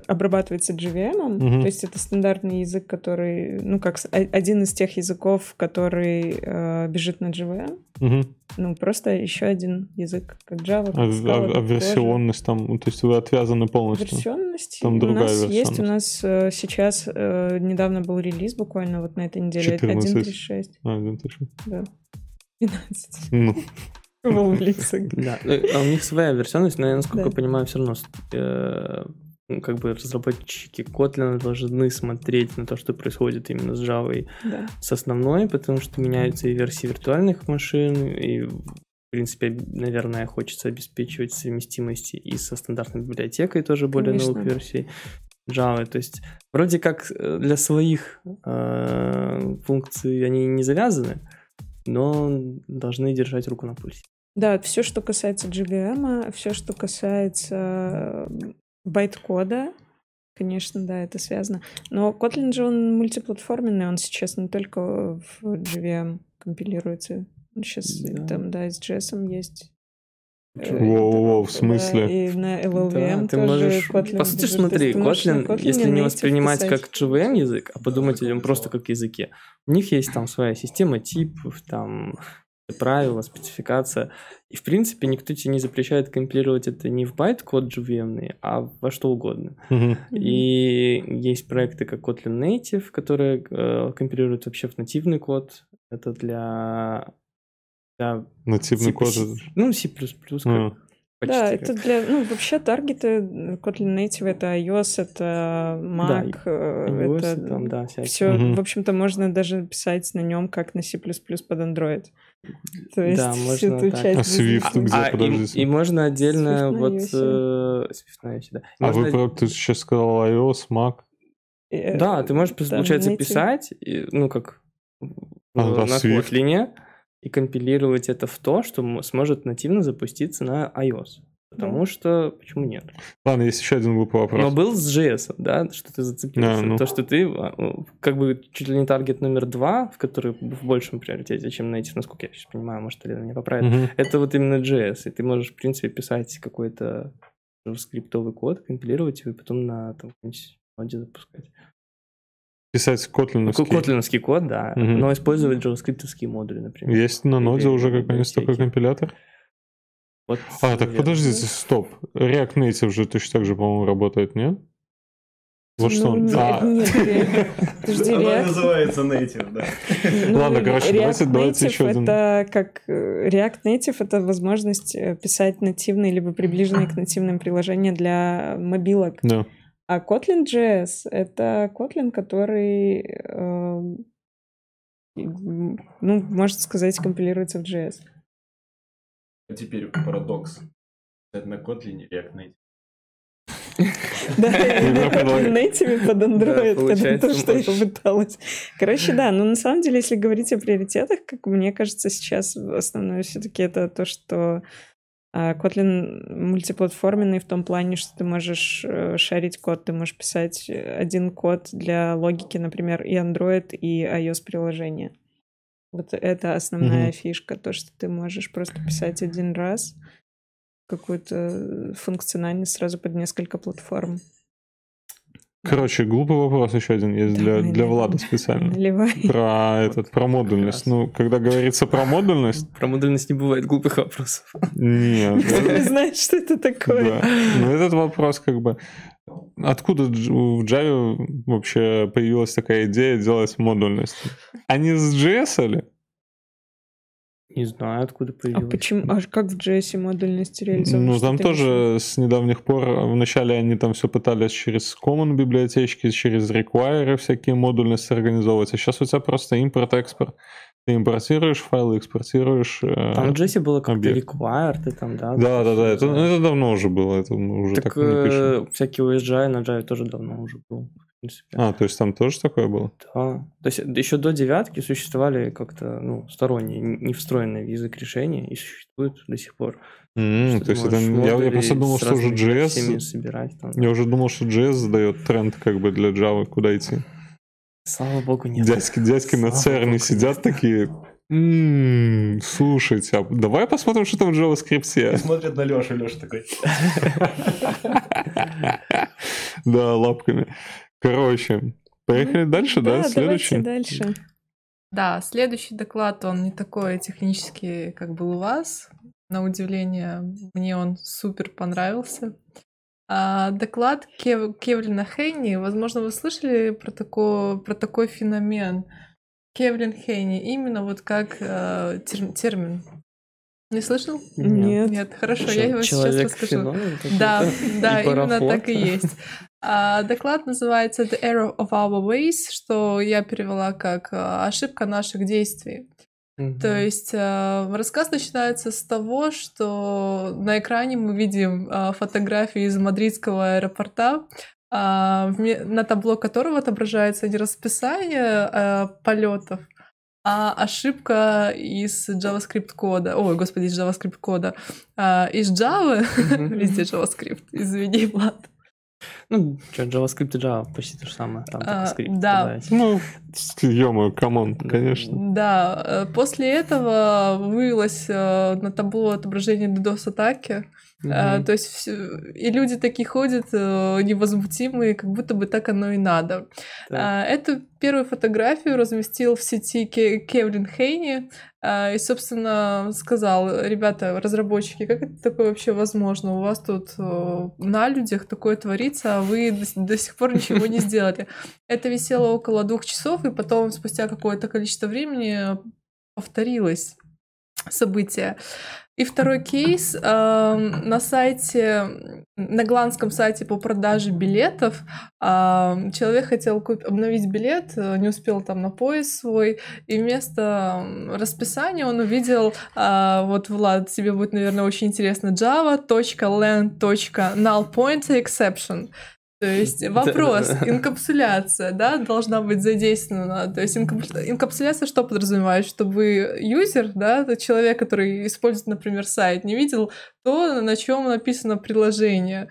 обрабатывается JVM. Мгм. То есть это стандартный язык, который, ну, как один из тех языков, который э, бежит на JVM. Мгм. Ну, просто еще один язык, как Java, как А, Scala, а- а версионность там, то есть вы отвязаны полностью? Версионность Там у другая нас есть, у нас э, сейчас э, недавно был релиз буквально вот на этой неделе 14. 1.36, А, да, ты что? да. 12. Ну. Да, э, а у них своя версионность, но я, насколько Да. понимаю, все равно э, как бы разработчики Kotlin должны смотреть на то, что происходит именно с Java Да. с основной, потому что меняются и версии виртуальных машин, и в принципе, наверное, хочется обеспечивать совместимость и со стандартной библиотекой тоже более Конечно. новых версий Java. То есть вроде как э, для своих э, функций они не завязаны, но должны держать руку на пульсе. Да, все, что касается JVM, все, что касается байткода, конечно, да, это связано. Но Kotlin же он мультиплатформенный, он сейчас не только в JVM компилируется. Он сейчас Да. там, да, и с JS есть. Э, Воу-воу-воу, в да, смысле? и на LLVM Да, ты можешь... Kotlin По сути, смотри, Kotlin, Kotlin если не воспринимать писать. как JVM язык, а подумать о нем просто как языке, у них есть там своя система типов, там правила, спецификация. И, в принципе, никто тебе не запрещает компилировать это не в байт-код JVM, а во что угодно. Мгм. И есть проекты как Kotlin Native, которые э, компилируют вообще в нативный код. Это для... для нативный код. C- это- Ну, C++. как- А, почти Да, как. это для, ну, вообще таргеты Kotlin Native это iOS, это Mac, э, iOS, это там, да, всякие. все, Мгм. в общем-то, можно даже писать на нем как на C++ под Android. То есть Да, всю можно эту так. часть А Swift бизнеса. где? А, и, подождите. и можно отдельно Swift вот... э, Swift на iOS, да. И А можно вы, ты сейчас сказал iOS, Mac. Э, Да, ты можешь, да, получается, native. писать, и, ну, как А, да, на Swift. Kotlin, и компилировать это в то, что сможет нативно запуститься на iOS. Потому Да. что, почему нет? Ладно, есть еще один глупый вопрос. Но был с JS, да, что ты зацепился. Да, ну. То, что ты а, ну, как бы чуть ли не таргет номер два, в который в большем приоритете, чем native, насколько я сейчас понимаю, может, Елена меня поправит. Мгм. Это вот именно JS, и ты можешь, в принципе, писать какой-то скриптовый код, компилировать его и потом на там, ноде запускать. Писать котлиновский. Котлиновский код, да, Мгм. но использовать джаваскриптовские модули, например. Есть на ноде уже какой-нибудь такой компилятор? Вот, А, так верно. подождите, стоп. React Native же точно так же, по-моему, работает, нет? Вот что Ну, он. нет, А, нет, React- <laughs> Подожди, Она React- называется Native, да. ну, Ладно, короче, React давайте- давайте еще один. Это как React Native это возможность э, писать нативные либо приближенные к нативным приложения для мобилок. да. А Kotlin JS это Kotlin, который, э, ну, можно сказать, компилируется в JS. А теперь парадокс. Это на Kotlin React Native. Да. Native под Android, это получается, то, что я пыталась. Короче, да, но на самом деле, если говорить о приоритетах, как мне кажется, сейчас основное все-таки это то, что а, Kotlin мультиплатформенный в том плане, что ты можешь э, шарить код, ты можешь писать один код для логики, например, и Android, и iOS-приложения. Вот это основная Мгм. фишка, то, что ты можешь просто писать один раз какую-то функциональность сразу под несколько платформ. Короче, глупый вопрос еще один есть для, Давай, для давай. Влада специально. Наливай. Про этот, про модульность. Ну, когда говорится про модульность, Про модульность не бывает глупых вопросов. нет. <laughs> Ты знаешь, что это такое? Да. Ну, этот вопрос как бы... Откуда в Java вообще появилась такая идея делать модульность? Они с JS ли? Не знаю, откуда А появилось. почему? А как в JS модульность реализована? Ну, там ты тоже с недавних пор, вначале они там все пытались через common библиотечки, через require всякие модульности организовывать, а сейчас у тебя просто импорт-экспорт. Ты импортируешь файлы, экспортируешь... э, Там в JS было как-то required, и там, да? Да, да, да, это, это давно уже было, это уже так, Так, не пишем. э, всякий USGI на Java тоже давно уже был, принципе. А, то есть там тоже такое было? Да. То есть еще до девятки существовали как-то ну, сторонние, не встроенные в язык решения и существуют до сих пор. Что то есть это, я, я просто думал, что уже JS... собирать. Там. Я уже думал, что JS задает тренд как бы для Java, куда идти. Слава богу, нет. Дядьки, дядьки на Слава церне богу, сидят такие... «М, слушайте, а давай посмотрим, что там в JavaScript. Смотрят на Лешу, Леша такой. <laughs> Да, лапками. Короче, поехали дальше, да? Да, Следующий. давайте дальше. Да, следующий доклад, он не такой технический, как был у вас. На удивление, мне он супер понравился. А, доклад Кев- Кевлина Хейни, возможно, вы слышали про, тако- про такой феномен. Кевлин Хейни, именно вот как э, тер- термин. Не слышал? Нет. Нет, хорошо, Чё, я его сейчас расскажу. Да, да, И именно пароход? так и есть. А, доклад называется The Error of Our Ways, что я перевела как а, ошибка наших действий. Мгм. То есть э, рассказ начинается с того, что на экране мы видим э, фотографии из мадридского аэропорта, вме- на табло которого отображается не расписание полетов, а ошибка из JavaScript кода. Ой, господи, из JavaScript кода. А, из Java, Мгм. <laughs> везде JavaScript, извини, <laughs> Влад. Ну, чё, JavaScript и Java почти то же самое. Там А, скрипт да. Ну, <laughs> ё come on, конечно. Да, э, после этого вывелось э, на табло отображение DDoS-атаки. А, Мгм. то есть всё- и люди такие ходят э, невозмутимые, как будто бы так оно и надо. Так. А, Эту первую фотографию разместил в сети Ке- Кевлин Хейни а, и, собственно, сказал, ребята, разработчики, как это такое вообще возможно? У вас тут э, на людях такое творится, а вы до, до сих пор ничего не сделали. Это висело около двух часов, и потом, спустя какое-то количество времени, повторилось событие. И второй кейс. эм, на сайте, на голландском сайте по продаже билетов эм, человек хотел куп- обновить билет, э, не успел там на поезд свой, и вместо м, расписания он увидел, э, вот, Влад, тебе будет, наверное, очень интересно, java.land.nullPointerException. То есть вопрос, инкапсуляция, да, должна быть задействована. То есть инкап- инкапсуляция что подразумевает? Чтобы юзер, да, человек, который использует, например, сайт, не видел то, на чем написано приложение.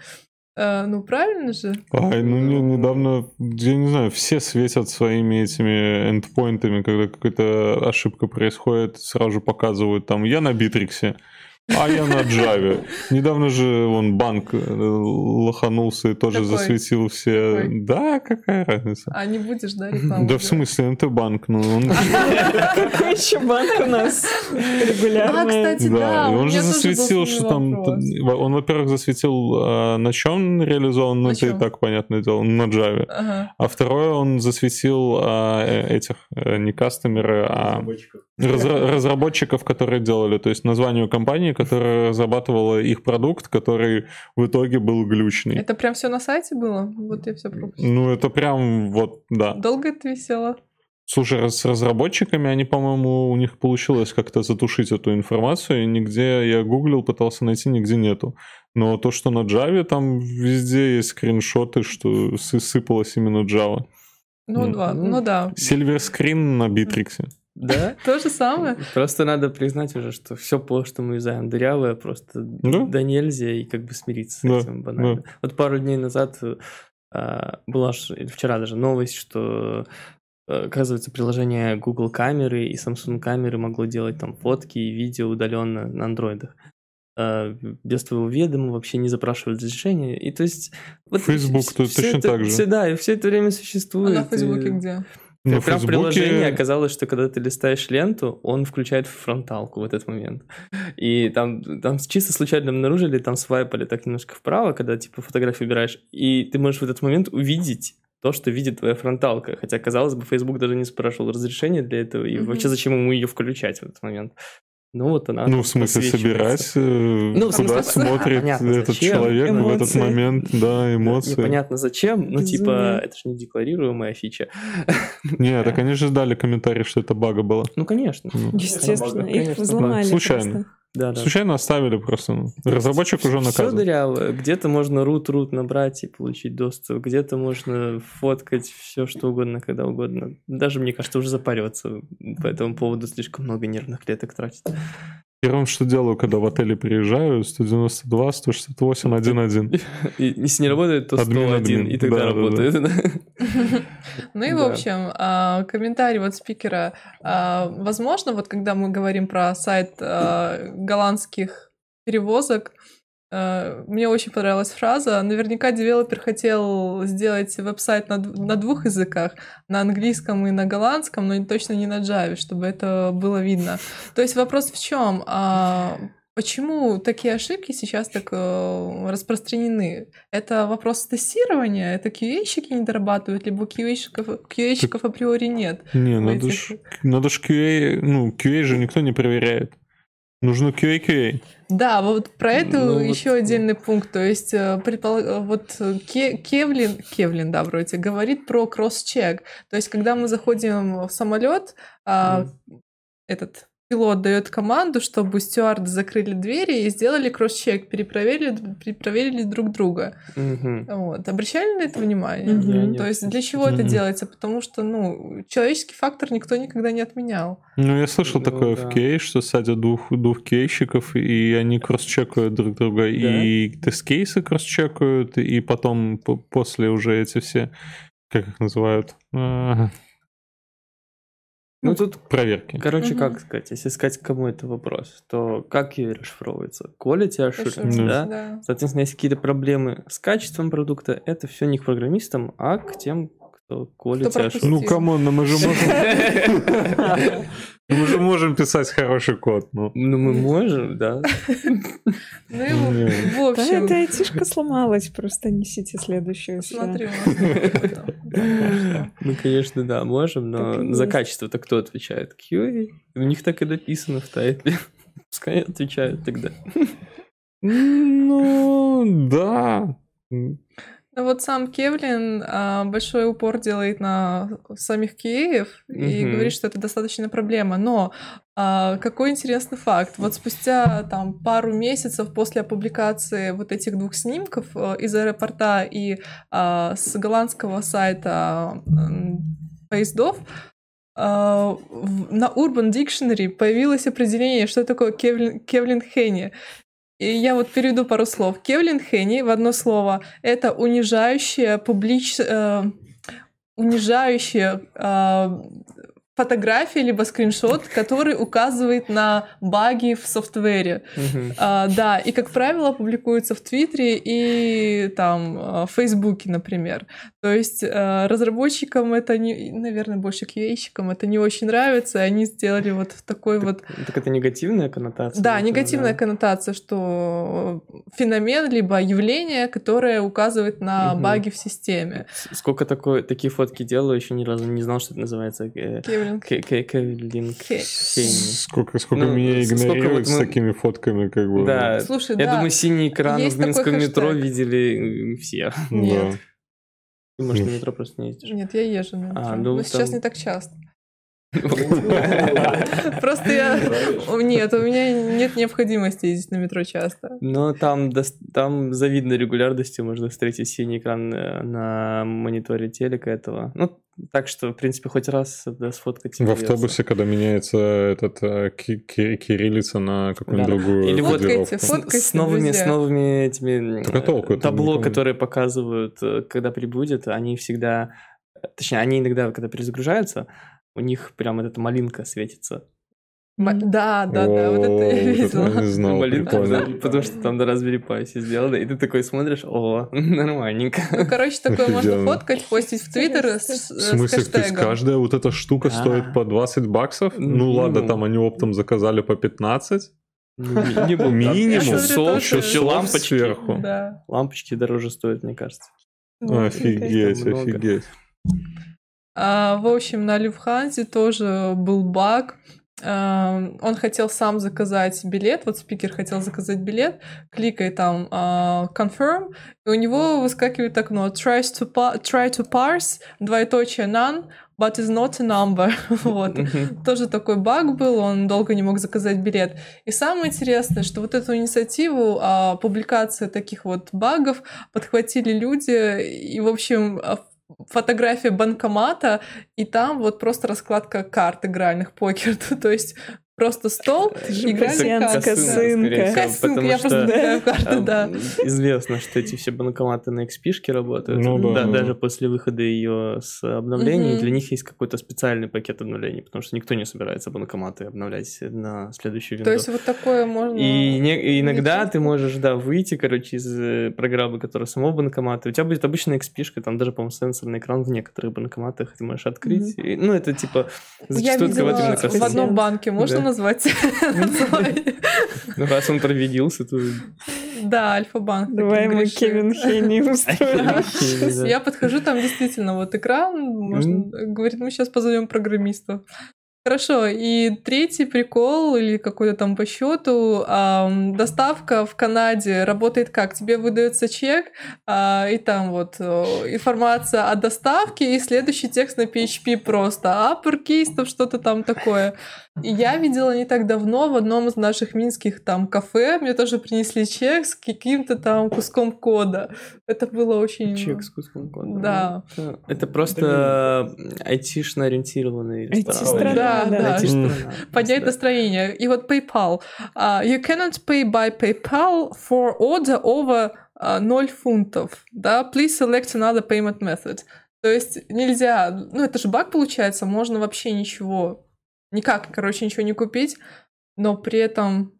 Э, ну, правильно же? Ай, ну не, недавно, я не знаю, все светят своими этими эндпоинтами, когда какая-то ошибка происходит, сразу показывают там, я на Битриксе. А я на Java. Недавно же он банк э, лоханулся и тоже Какой? засветил все. Какой? Да, какая разница? А не будешь, да, рекламу Да в смысле, НТ-банк, ну он... Какой еще банк у нас регулярный? А, кстати, Да, да, он же засветил, что там... вопрос. Он, во-первых, засветил, а, на чем он реализован, ну это и так понятное дело, на Java. Ага. А второе, он засветил а, э, этих, э, не кастомеры, а Разработчиков. разра- разработчиков, которые делали, то есть название компании, которая разрабатывала их продукт, который в итоге был глючный. Это прям все на сайте было? Вот я все пропустила. Ну, это прям вот, да. Долго это висело? Слушай, с разработчиками, они, по-моему, у них получилось как-то затушить эту информацию, и нигде я гуглил, пытался найти, нигде нету. Но то, что на Java, там везде есть скриншоты, что сы- сыпалось именно Java. Ну, Ну, два. ну, да. Screen на Битриксе. Да? То же самое. Просто надо признать уже, что все ПО, что мы юзаем, дырявое, просто Да. да нельзя, и как бы смириться с этим банально. Вот пару дней назад а, была, ж- вчера даже новость, что э, оказывается, приложение Google камеры и Samsung камеры могло делать там фотки и видео удаленно на андроидах. э, без твоего ведома, вообще не запрашивают разрешения. И то есть... Facebook вс- тут всё точно это- так же. всё- да, и все это время А существует. на Фейсбуке и- где? На Прям в приложении Фейсбуке... оказалось, что когда ты листаешь ленту, он включает фронталку в этот момент. И там, там чисто случайно обнаружили, там свайпали так немножко вправо, когда типа фотографию убираешь, и ты можешь в этот момент увидеть то, что видит твоя фронталка. Хотя, казалось бы, Facebook даже не спрашивал разрешения для этого, и Мгм. вообще зачем ему ее включать в этот момент. Ну вот она Ну, в смысле, собирать, э, Ну, куда смысле, смотрит понятно, этот зачем. человек в этот Эмоции. момент, да, эмоции. Непонятно зачем, но типа Безумие. это же не декларируемая фича. Не, это, конечно, же дали комментарий, что это бага было. Ну, конечно. Ну, Естественно, их Конечно, взломали случайно. Да, да. Случайно оставили просто. ну. Разработчик уже Все наказан. дырявое. Где-то можно root-root набрать и получить доступ, где-то можно фоткать все что угодно, когда угодно. Даже, мне кажется, уже запарется. По этому поводу слишком много нервных клеток тратить. Первым, что делаю, когда в отеле приезжаю, 192, 168, 1.1. И если не работает, то Админ, 101, админ. и тогда Да, да, да. работает. <laughs> Ну и, в общем, а, комментарий вот спикера. А, Возможно, вот когда мы говорим про сайт а, голландских перевозок, мне очень понравилась фраза. Наверняка девелопер хотел сделать веб-сайт на, на двух языках, на английском и на голландском, но точно не на Java, чтобы это было видно. То есть вопрос в чем? Почему такие ошибки сейчас так э, распространены? Это вопрос тестирования? Это QA-щики не дорабатывают, либо QA-щиков, QA-щиков априори нет? Не, надо этих- ж, надо ж QA, ну, QA же никто не проверяет. Нужно QA, QA. Да, вот про это Ну, вот- еще отдельный пункт. То есть, э, предпол- э, вот Ке- Кевлин, Кевлин, да, вроде, говорит про кросс-чек. То есть, когда мы заходим в самолет, а, этот пилот дает команду, чтобы стюарды закрыли двери и сделали кросс-чек, перепроверили, перепроверили друг друга. Мгм. Вот. Обращали на это внимание? Я не То есть для чего это Мгм. делается? Потому что, ну, человеческий фактор никто никогда не отменял. Ну, я слышал Ну, такое да. в QA, что садят двух, двух QA-щиков, и они кросс-чекают друг друга, и тест-кейсы кросс-чекают, и потом по- после уже эти все, как их называют, А, Ну, тут проверки. Короче, Мгм. как сказать, если сказать кому это вопрос, то как ее расшифровывается? Quality assurance, Assurance, да? да. Соответственно, если какие-то проблемы с качеством продукта, это все не к программистам, а к тем, кто quality assurance. Ну, come on, ну мы же можем... <laughs> Мы же можем писать хороший код, ну. Ну, мы можем, да. <laughs> Ну и в- Да, общем... эта айтишка сломалась, просто несите следующую. это. Да, <laughs> Ну, конечно, да, можем, но за качество-то кто отвечает? QA. У них так и написано в тайтле. <laughs> Пускай отвечают тогда. Ну, да. Ну вот сам Кевлин а, большой упор делает на самих QA и Мгм. говорит, что это достаточно проблема. Но а, какой интересный факт. Вот спустя там пару месяцев после опубликации вот этих двух снимков э, из аэропорта и а, с голландского сайта м, поездов, а, в- на Urban Dictionary появилось определение, что такое Кевлин, Кевлин Хенни. И я вот переведу пару слов. Кевлин Хенни в одно слово — это унижающее, публич... э, унижающее, э, фотография либо скриншот, который указывает на баги в софтвере. Мгм. А, да, и, как правило, публикуется в Твиттере и там а, в Фейсбуке, например. То есть а, разработчикам это, не, наверное, больше QA-щикам это не очень нравится, и они сделали вот такой вот... Так это негативная коннотация? Да, это, негативная да. коннотация, что феномен либо явление, которое указывает на баги в системе. Сколько такое, такие фотки делаю, еще ни разу не знал, что это называется. э, Кевлинг. К- К- Кевлинг Хе- Хейни. Сколько, сколько Ну, меня с- сколько игнорируют вот с мы- такими фотками, как бы. Да, Слушай, я да. думаю, синий экран Есть в минском метро хэштег. видели э, все. <laughs> Нет. Ты, может, на Ну. метро просто не ездишь. Нет, я езжу на метро. А, Но ну, сейчас там- не так часто. <laughs> Просто я... <laughs> Нет, у меня нет необходимости ездить на метро часто. Но там, там завидной регулярностью можно встретить синий экран э, на мониторе телека этого. Ну, так что, в принципе, хоть раз да, сфоткать. В придётся. автобусе, когда меняется этот э, ки- ки- кириллица на какую-нибудь Да. другую Или вот- Фоткайте. С- с, новыми, с друзья. новыми этими а толку э, табло, никому? которые показывают, э, когда прибудет, они всегда, э, точнее, они иногда, когда перезагружаются, у них прям вот эта малинка светится. Да, да, да, вот это я видела. <laughs> не знал, потому, что там на Raspberry Pi все сделано, и ты такой смотришь, о, <laughs> нормальненько. Ну, короче, такое можно фоткать, постить в Твиттер с, В с смысле, то есть каждая вот эта штука А. стоит по 20 баксов? Ну ладно, там они оптом заказали по 15. Ну, Минимум, тоже- еще лампочки. сверху. Лампочки дороже стоят, мне кажется. Ну, Офигеть, офигеть. А, в общем, на Люфханзе тоже был баг. А, Он хотел сам заказать билет, вот спикер хотел заказать билет, кликай там а, confirm, и у него выскакивает окно tries to, try to parse, двоеточие none, but is not a number. <laughs> вот. Тоже такой баг был, он долго не мог заказать билет. И самое интересное, что вот эту инициативу а, публикации таких вот багов подхватили люди, и, в общем, фотография банкомата, и там вот просто раскладка карт игральных покер. <laughs> То есть просто стол, карты. косынка. Косынка, потому я просто в карты, да. <laughs> Известно, что эти все банкоматы на XP работают. Ну да. даже после выхода ее с обновлений, Мгм. для них есть какой-то специальный пакет обновлений, потому что никто не собирается банкоматы обновлять на следующую винду. То есть вот такое можно... И, не- и иногда ты можешь, да, выйти, короче, из э, программы, которая самого банкомата. У тебя будет обычная XP, там даже, по-моему, сенсорный экран в некоторых банкоматах ты можешь открыть. И, ну, это типа Я зачастую открывает видела в одном банке, можно Да. Назвать? <laughs> Ну, раз он проведился, то... Да, Альфа-банк. Давай мы. Кевин Хейни <laughs> устроим. Я подхожу, там действительно вот экран, можно, говорит, мы сейчас позовем программистов. Хорошо, и третий прикол или какой-то там по счету, ам, доставка в Канаде работает как? Тебе выдается чек, а, и там вот э, информация о доставке, и следующий текст на PHP просто uppercase, там что-то там такое. И я видела не так давно в одном из наших минских там кафе, мне тоже принесли чек с каким-то там куском кода. Это было очень... Чек с куском кода. Да. Это, это просто айтишно ориентированный ресторан. Да, да. Поднять настроение. И вот PayPal. А, you cannot pay by PayPal for order over а, 0 фунтов. Да, please select another payment method. То есть нельзя, ну это же баг получается, можно вообще ничего, никак, короче, ничего не купить, но при этом,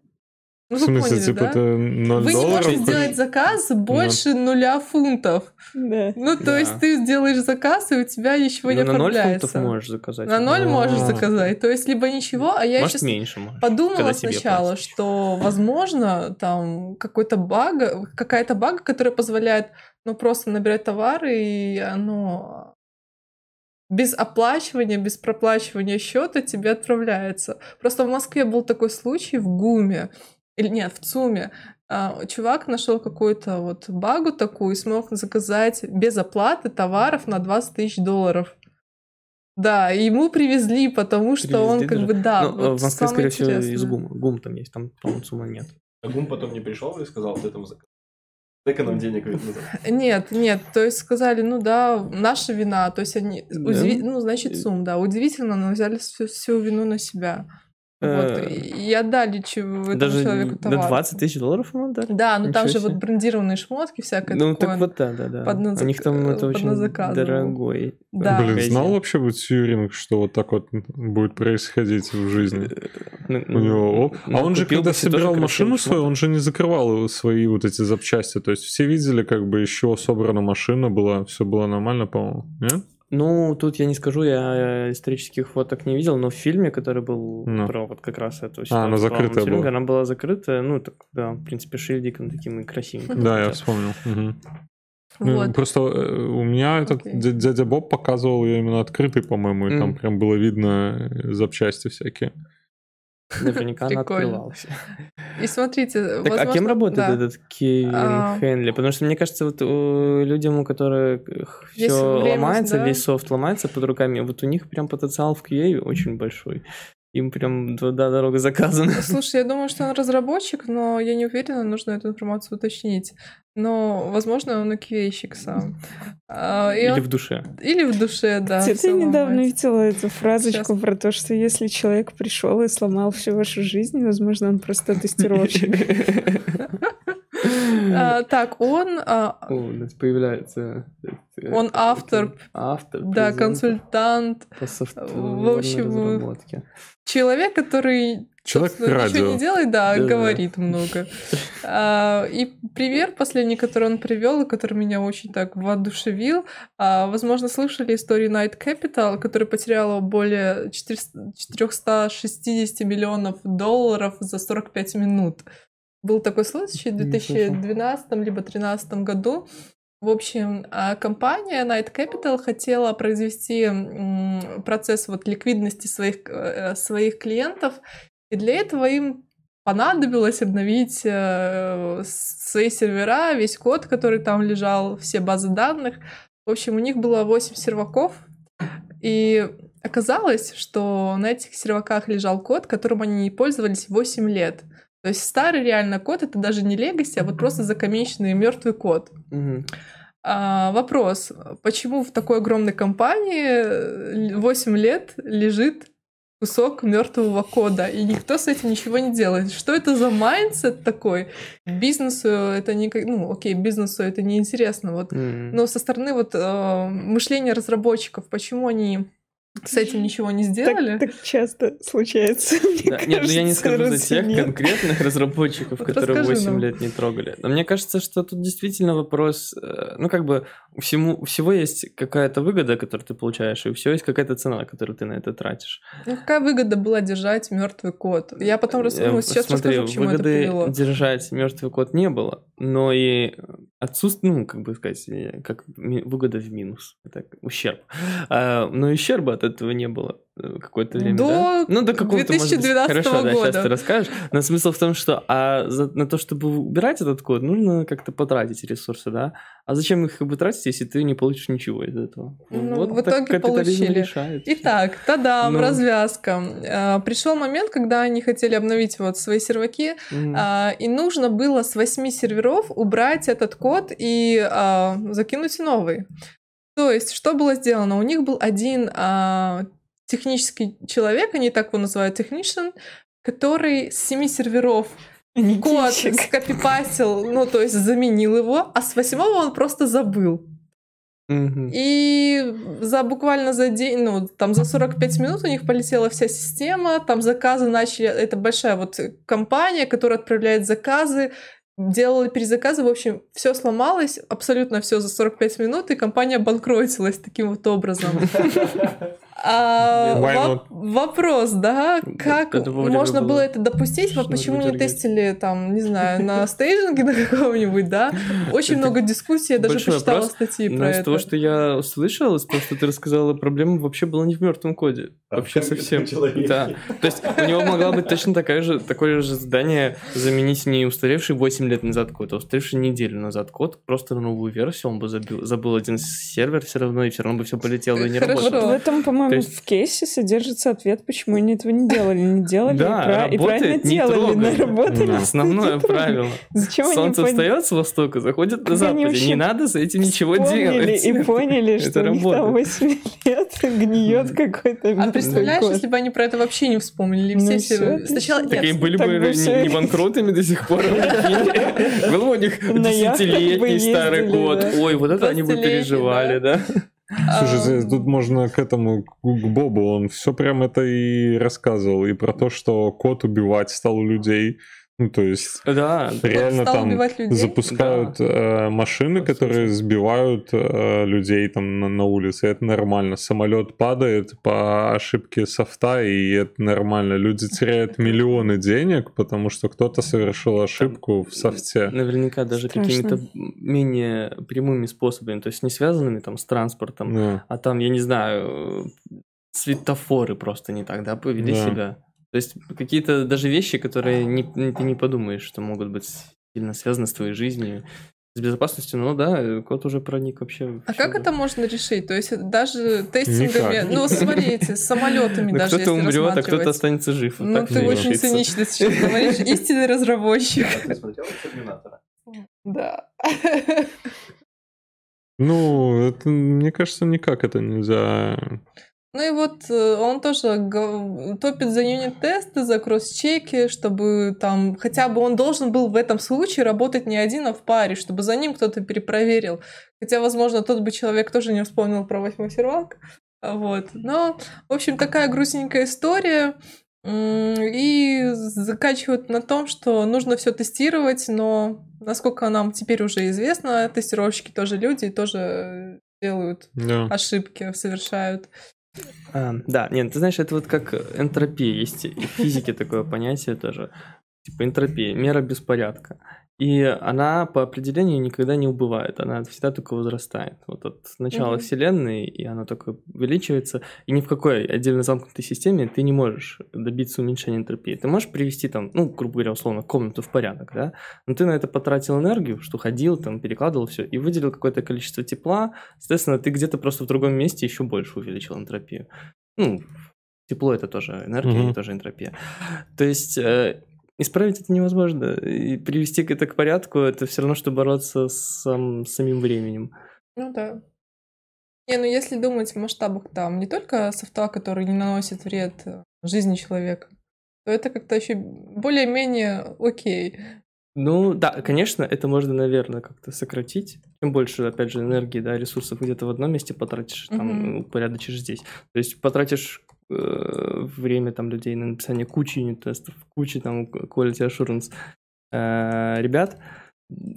ну В вы смысле, поняли, типа, да? это 0 Вы не можете сделать заказ больше нуля фунтов. Да. Ну, то Да. есть ты сделаешь заказ, и у тебя ничего Ну, не на 0 оформляется. фунтов можешь заказать. На ноль можешь А. заказать. То есть либо ничего, а я Может, сейчас меньше можешь. подумала сначала, платят. что, возможно, там какой-то баг, какая-то баг, которая позволяет, ну, просто набирать товары, и оно без оплачивания, без проплачивания счета тебе отправляется. Просто в Москве был такой случай в ГУМе, или нет, в ЦУМе. А, Чувак нашел какую-то вот багу такую и смог заказать без оплаты товаров на 20 тысяч долларов. Да, ему привезли, потому что он Привезли как даже? бы, да, Ну, вот в Москве, самое скорее всего, из интересное. ГУМа. ГУМ там есть, там, по-моему, сумма нет. А Гум потом не пришел и сказал, ты там заказ. Нам денег. Нет, нет, то есть сказали, ну да, наша вина, то есть они, Да? удиви- ну, значит, СУМ, да, удивительно, но взяли всю, всю вину на себя. Вот, Э, и отдали чего- этому Даже человеку на товар. 20 тысяч долларов ему отдали? Да, ну там же вот брендированные шмотки всякое Ну, такое. так вот, да, да, да. под на У них там это под очень на заказ был. дорогой. Да. Блин, знал вообще вот Тьюринг, что вот так вот будет происходить в жизни? Ну, У него, о, ну, а он же, когда собирал машину свою, он же не закрывал свои вот эти запчасти. То есть все видели, как бы еще собрана машина была, все было нормально, по-моему. Нет? Ну, тут я не скажу, я э, исторических фоток не видел, но в фильме, который был Ну. про вот как раз эту А, она ситуацию, закрытая была. она была закрытая, ну, так, да, в принципе, шильдиком таким и красивеньким. Да, я вспомнил. Ну. Просто э, у меня этот дя- дядя Боб показывал ее именно открытый, по-моему, и там прям было видно э, запчасти всякие. <laughs> Наверняка она открывалась. И смотрите, Так, а кем работает да. этот Кевин А. Хенли? Потому что мне кажется, вот у людям, у которых Весь все время, ломается, да. весь софт ломается под руками, вот у них прям потенциал в QA очень большой. Им прям туда дорога заказана. <laughs> Слушай, я думаю, что он разработчик, но я не уверена, нужно эту информацию уточнить. Но, возможно, он и QA-щик сам. А, и Или он- в душе. Или в душе, да. Я недавно ломается. видела эту фразочку Сейчас. про то, что если человек пришел и сломал всю вашу жизнь, возможно, он просто <laughs> тестировщик. <laughs> А, Так, он а, О, у нас появляется... э, Он автор, Автор. да, консультант, в общем, человек, который Человек радио. ничего не делает, да, говорит много. А, И пример последний, который он привел, и который меня очень так воодушевил, а, возможно, слышали историю Night Capital, которая потеряла более 400 460 миллионов долларов за 45 минут. Был такой случай в Не 2012 либо 2013 году. В общем, а, компания Night Capital хотела произвести процесс вот ликвидности своих, э, своих клиентов, и для этого им понадобилось обновить э, свои сервера, весь код, который там лежал, все базы данных. В общем, у них было 8 серваков, и оказалось, что на этих серваках лежал код, которым они не пользовались 8 лет. То есть старый реально код это даже не легаси, а вот просто закомеченный мертвый код. А, вопрос, почему в такой огромной компании 8 лет лежит кусок мертвого кода, и никто с этим ничего не делает. Что это за mindset такой? Бизнесу это не... Ну, окей, бизнесу это не интересно. Вот. Мгм. Но со стороны вот э, мышления разработчиков, почему они с этим ничего не сделали? Так, так часто случается. мне Да, нет, ну я не кажется, скажу за тех нет. конкретных разработчиков, Вот которые расскажи 8 нам. лет не трогали. Но мне кажется, что тут действительно вопрос, э, ну как бы у, всему, у всего есть какая-то выгода, которую ты получаешь, и у всего есть какая-то цена, которую ты на это тратишь. Ну, какая выгода была держать мертвый код? Я потом рас... Э, ну, сейчас Смотри, расскажу, к чему это выгоды привело. держать мертвый код не было, но и отсутствие, ну, как бы сказать, как выгода в минус, так, ущерб. А, но ущерба от этого не было какое-то время, До да? Ну, до какого-то, может быть, 2012 Хорошо, да, сейчас года. ты расскажешь. Но смысл в том, что а за- на то, чтобы убирать этот код, нужно как-то потратить ресурсы, да? А зачем их как бы тратить, если ты не получишь ничего из этого? Ну, в так итоге получили. решает. Итак, тадам, Ну. развязка. А, Пришел момент, когда они хотели обновить вот свои серваки, Мгм. а, и нужно было с 8 серверов убрать этот код и а, закинуть новый. То есть, что было сделано? У них был один а, технический человек, они так его называют, technician, который с 7 серверов код скопипастил, ну, то есть заменил его, а с восьмого он просто забыл. И за буквально за день, ну, там за 45 минут у них полетела вся система, там заказы начали, это большая вот компания, которая отправляет заказы, делали перезаказы, в общем, все сломалось, абсолютно все за 45 минут, и компания банкротилась таким вот образом. <laughs> А, воп- вопрос, да, как это можно было было это допустить, вот почему не тестили там, не знаю, на стейджинге <laughs> на каком-нибудь, да? Очень много дискуссий, я даже почитала статьи Но про из это. того, что я услышал, из того, что ты рассказала, проблема вообще была не в мертвом коде. А вообще совсем. Да. То есть у него могла быть точно такая же, такое же задание заменить не устаревший 8 лет назад код, а устаревший неделю назад код, просто на новую версию, он бы забил, забыл один сервер все равно, и все равно бы все полетело и не работало. В этом, по-моему, там есть- в кейсе содержится ответ, почему они этого не делали. Не делали Да, и, пра- и работает, правильно не делали. трогай. но работали. Да. Основное правило. Зачем они Солнце пон- встает с востока, заходит на Они западе. Не надо с этим ничего делать. и <laughs> поняли, что у них там работает. 8 лет гниет какой-то А представляешь, если бы они про это вообще не вспомнили? Ну все. Сначала Так и нет, были бы не, банкротами до сих пор. <laughs> Был бы у них десятилетний старый да. Ой, вот это они бы 20-летний, переживали, да. Слушай, тут можно к этому, к к Бобу, он все прям это и рассказывал, и про то, что кот убивать стал у людей. Ну, то есть Да, реально там запускают э, машины, Вот которые сбивают э, людей там на, на улице. Это нормально. Самолет падает по ошибке софта, и это нормально. Люди теряют миллионы денег, потому что кто-то совершил ошибку в софте. наверняка даже Страшно. какими-то менее прямыми способами, то есть не связанными там с транспортом, Да. а там, я не знаю, светофоры просто не так, да, повели Да. себя. То есть какие-то даже вещи, которые не, не- ты не подумаешь, что могут быть сильно связаны с твоей жизнью, с безопасностью, ну да, кот уже проник вообще. А как это можно решить? То есть даже тестингами, Никак. ну смотрите, с самолетами Ну, даже кто-то если умрет, а кто-то останется жив. Вот Ну, ты очень цинично сейчас говоришь. <laughs> Истинный разработчик. А ты смотрел Терминатора? Да. Ну, это, мне кажется, никак это нельзя. Ну и вот э, он тоже топит за юнит-тесты, за кросс-чеки, чтобы там хотя бы он должен был в этом случае работать не один, а в паре, чтобы за ним кто-то перепроверил. Хотя, возможно, тот бы человек тоже не вспомнил про восьмой сервак. Вот. Но, в общем, такая грустненькая история. И заканчивают на том, что нужно все тестировать, но насколько нам теперь уже известно, тестировщики тоже люди и тоже делают Да. ошибки, совершают. А, да, нет, ты знаешь, это вот как энтропия. Есть и в физике такое понятие тоже. Типа энтропия, мера беспорядка. И она по определению никогда не убывает, она всегда только возрастает. Вот от начала Мгм. Вселенной, и она только увеличивается. И ни в какой отдельно замкнутой системе ты не можешь добиться уменьшения энтропии. Ты можешь привести там, ну, грубо говоря, условно, комнату в порядок, да? Но ты на это потратил энергию, что ходил, там, перекладывал все, и выделил какое-то количество тепла. Соответственно, ты где-то просто в другом месте еще больше увеличил энтропию. Ну, тепло это тоже энергия, Мгм. и тоже энтропия. То есть э, исправить это невозможно. И привести это к порядку, это все равно, что бороться с сам- с самим временем. Ну да. Не, ну если думать в масштабах там не только софта, который не наносит вред э, жизни человека, то это как-то еще более-менее окей. Ну, да, конечно, это можно, наверное, как-то сократить. Чем больше, опять же, энергии, да, ресурсов где-то в одном месте потратишь, там, Мгм. упорядочишь здесь. То есть потратишь время там людей на написание кучи юнит-тестов, кучи там quality assurance э, ребят,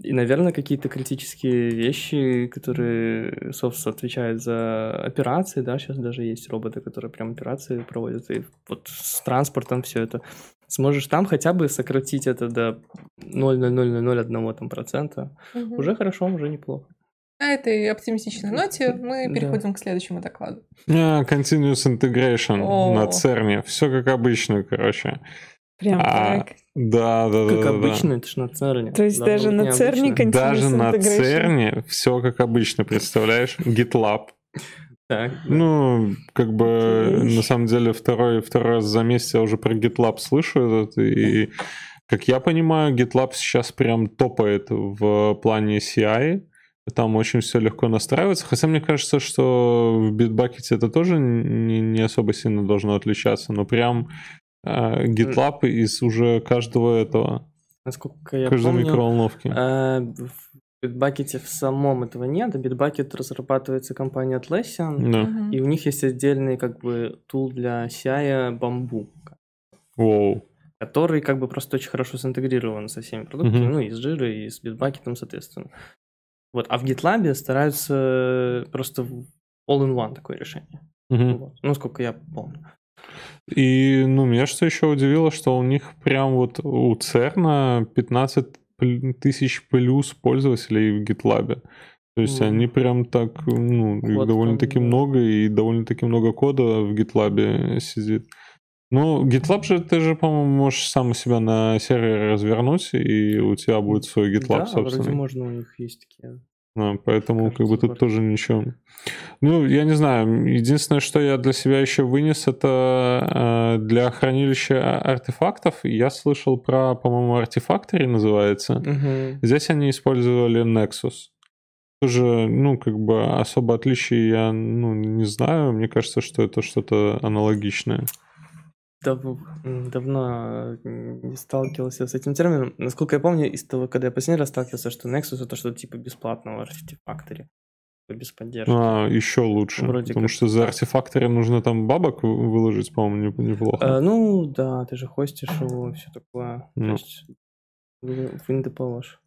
и, наверное, какие-то критические вещи, которые, собственно, отвечают за операции, да, сейчас даже есть роботы, которые прям операции проводят, и вот с транспортом все это. Сможешь там хотя бы сократить это до 0,0001 там процента. Мгм. Уже хорошо, уже неплохо. На этой оптимистичной ноте мы Да. переходим к следующему докладу. А, Continuous Integration О. на ЦЕРНе. Все как обычно, короче. Прям А, так. Да, да, да. Как да, да. обычно, это ж на ЦЕРНе. То есть Должно даже быть на. ЦЕРНе кон- Даже Continuous на Integration. ЦЕРНе все как обычно, представляешь? GitLab. Так. Ну, как бы, на самом деле, второй, второй раз за месяц я уже про GitLab слышу этот, и, как я понимаю, GitLab сейчас прям топает в плане CI, там очень все легко настраивается, хотя мне кажется, что в Bitbucket это тоже не, не особо сильно должно отличаться, но прям э, GitLab из уже каждого этого, Насколько я каждой помню, микроволновки. э, в Bitbucket в самом этого нет. а Bitbucket разрабатывается компанией Atlassian, Да. И у них есть отдельный как бы тул для CI Bamboo, Воу. который как бы просто очень хорошо синтегрирован со всеми продуктами, Мгм. ну и с Jira, и с Bitbucket, соответственно. Вот, а в GitLab стараются просто в all-in-one такое решение. Мгм. Вот. Ну, сколько я помню. И, ну, меня что еще удивило, что у них прям вот у ЦЕРНа 15 пл- тысяч плюс пользователей в GitLab. То есть Мгм. они прям так, ну, Код довольно-таки там, много, и довольно-таки много кода в GitLab сидит. Ну, GitLab же ты же, по-моему, можешь сам у себя на сервере развернуть, и у тебя будет свой GitLab да, вроде собственный. можно, у них есть такие Да, поэтому как бы тут тоже ничего. Ну, я не знаю. Единственное, что я для себя еще вынес, это э, для хранилища артефактов. Я слышал про, по-моему, артефакторы называется. Мгм. Здесь они использовали Nexus. Тоже, ну, как бы особо отличий я, ну, не знаю. Мне кажется, что это что-то аналогичное. Дав- давно м, не сталкивался с этим термином. Насколько я помню, из того, когда я последний раз сталкивался, что Nexus это что-то типа бесплатного артефакторе. Без поддержки. А, еще лучше. Вроде потому как что за артефакторы нужно там бабок вы- выложить, по-моему, не- неплохо. А, ну, да, ты же хостишь его, все такое. Ну. То есть в в инды положь.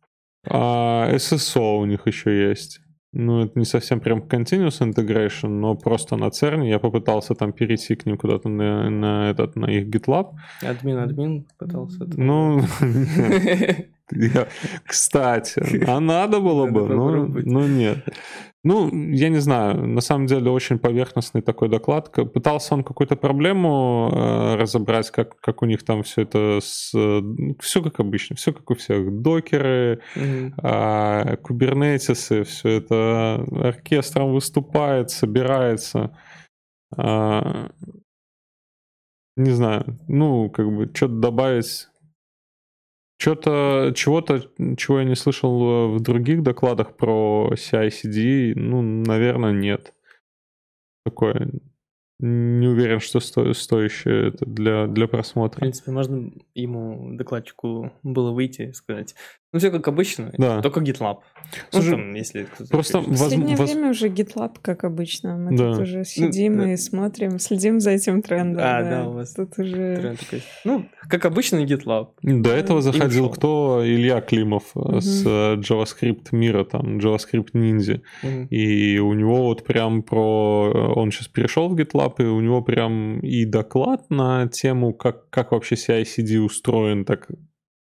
А SSO у них еще есть. Ну, это не совсем прям continuous integration, но просто на CERN я попытался там перейти к ним куда-то на, на этот, на их GitLab. Админ, админ пытался. Ну. <laughs> <laughs> Я- кстати, а надо было бы, ну нет. Ну, я не знаю, на самом деле очень поверхностный такой доклад. Пытался он какую-то проблему э, разобрать, как, как у них там все это с... Все как обычно, все как у всех. Докеры, а, кубернетисы, все это оркестром выступает, собирается. А, не знаю, ну, как бы, что-то добавить. Что-то, чего-то, чего я не слышал в других докладах про CI-CD, ну, наверное, нет. Такое. Не уверен, что сто, стоящее это для, для В просмотра. принципе, можно ему, докладчику, было выйти и сказать. Ну, все как обычно, Да. только GitLab. Слушай, ну, там, если просто. В последнее воз- время уже GitLab, как обычно. Мы Да. тут уже сидим да. и смотрим, следим за этим трендом. А, да, у вас Тут уже... тренд такой. Ну, как обычный GitLab. До этого И заходил ушел. кто? Илья Климов э, Мгм. с э, JavaScript мира, там, JavaScript ниндзя. Мгм. И у него вот прям про... э, Он сейчас перешел в GitLab, и у него прям и доклад на тему, как, как вообще CI-CD устроен, так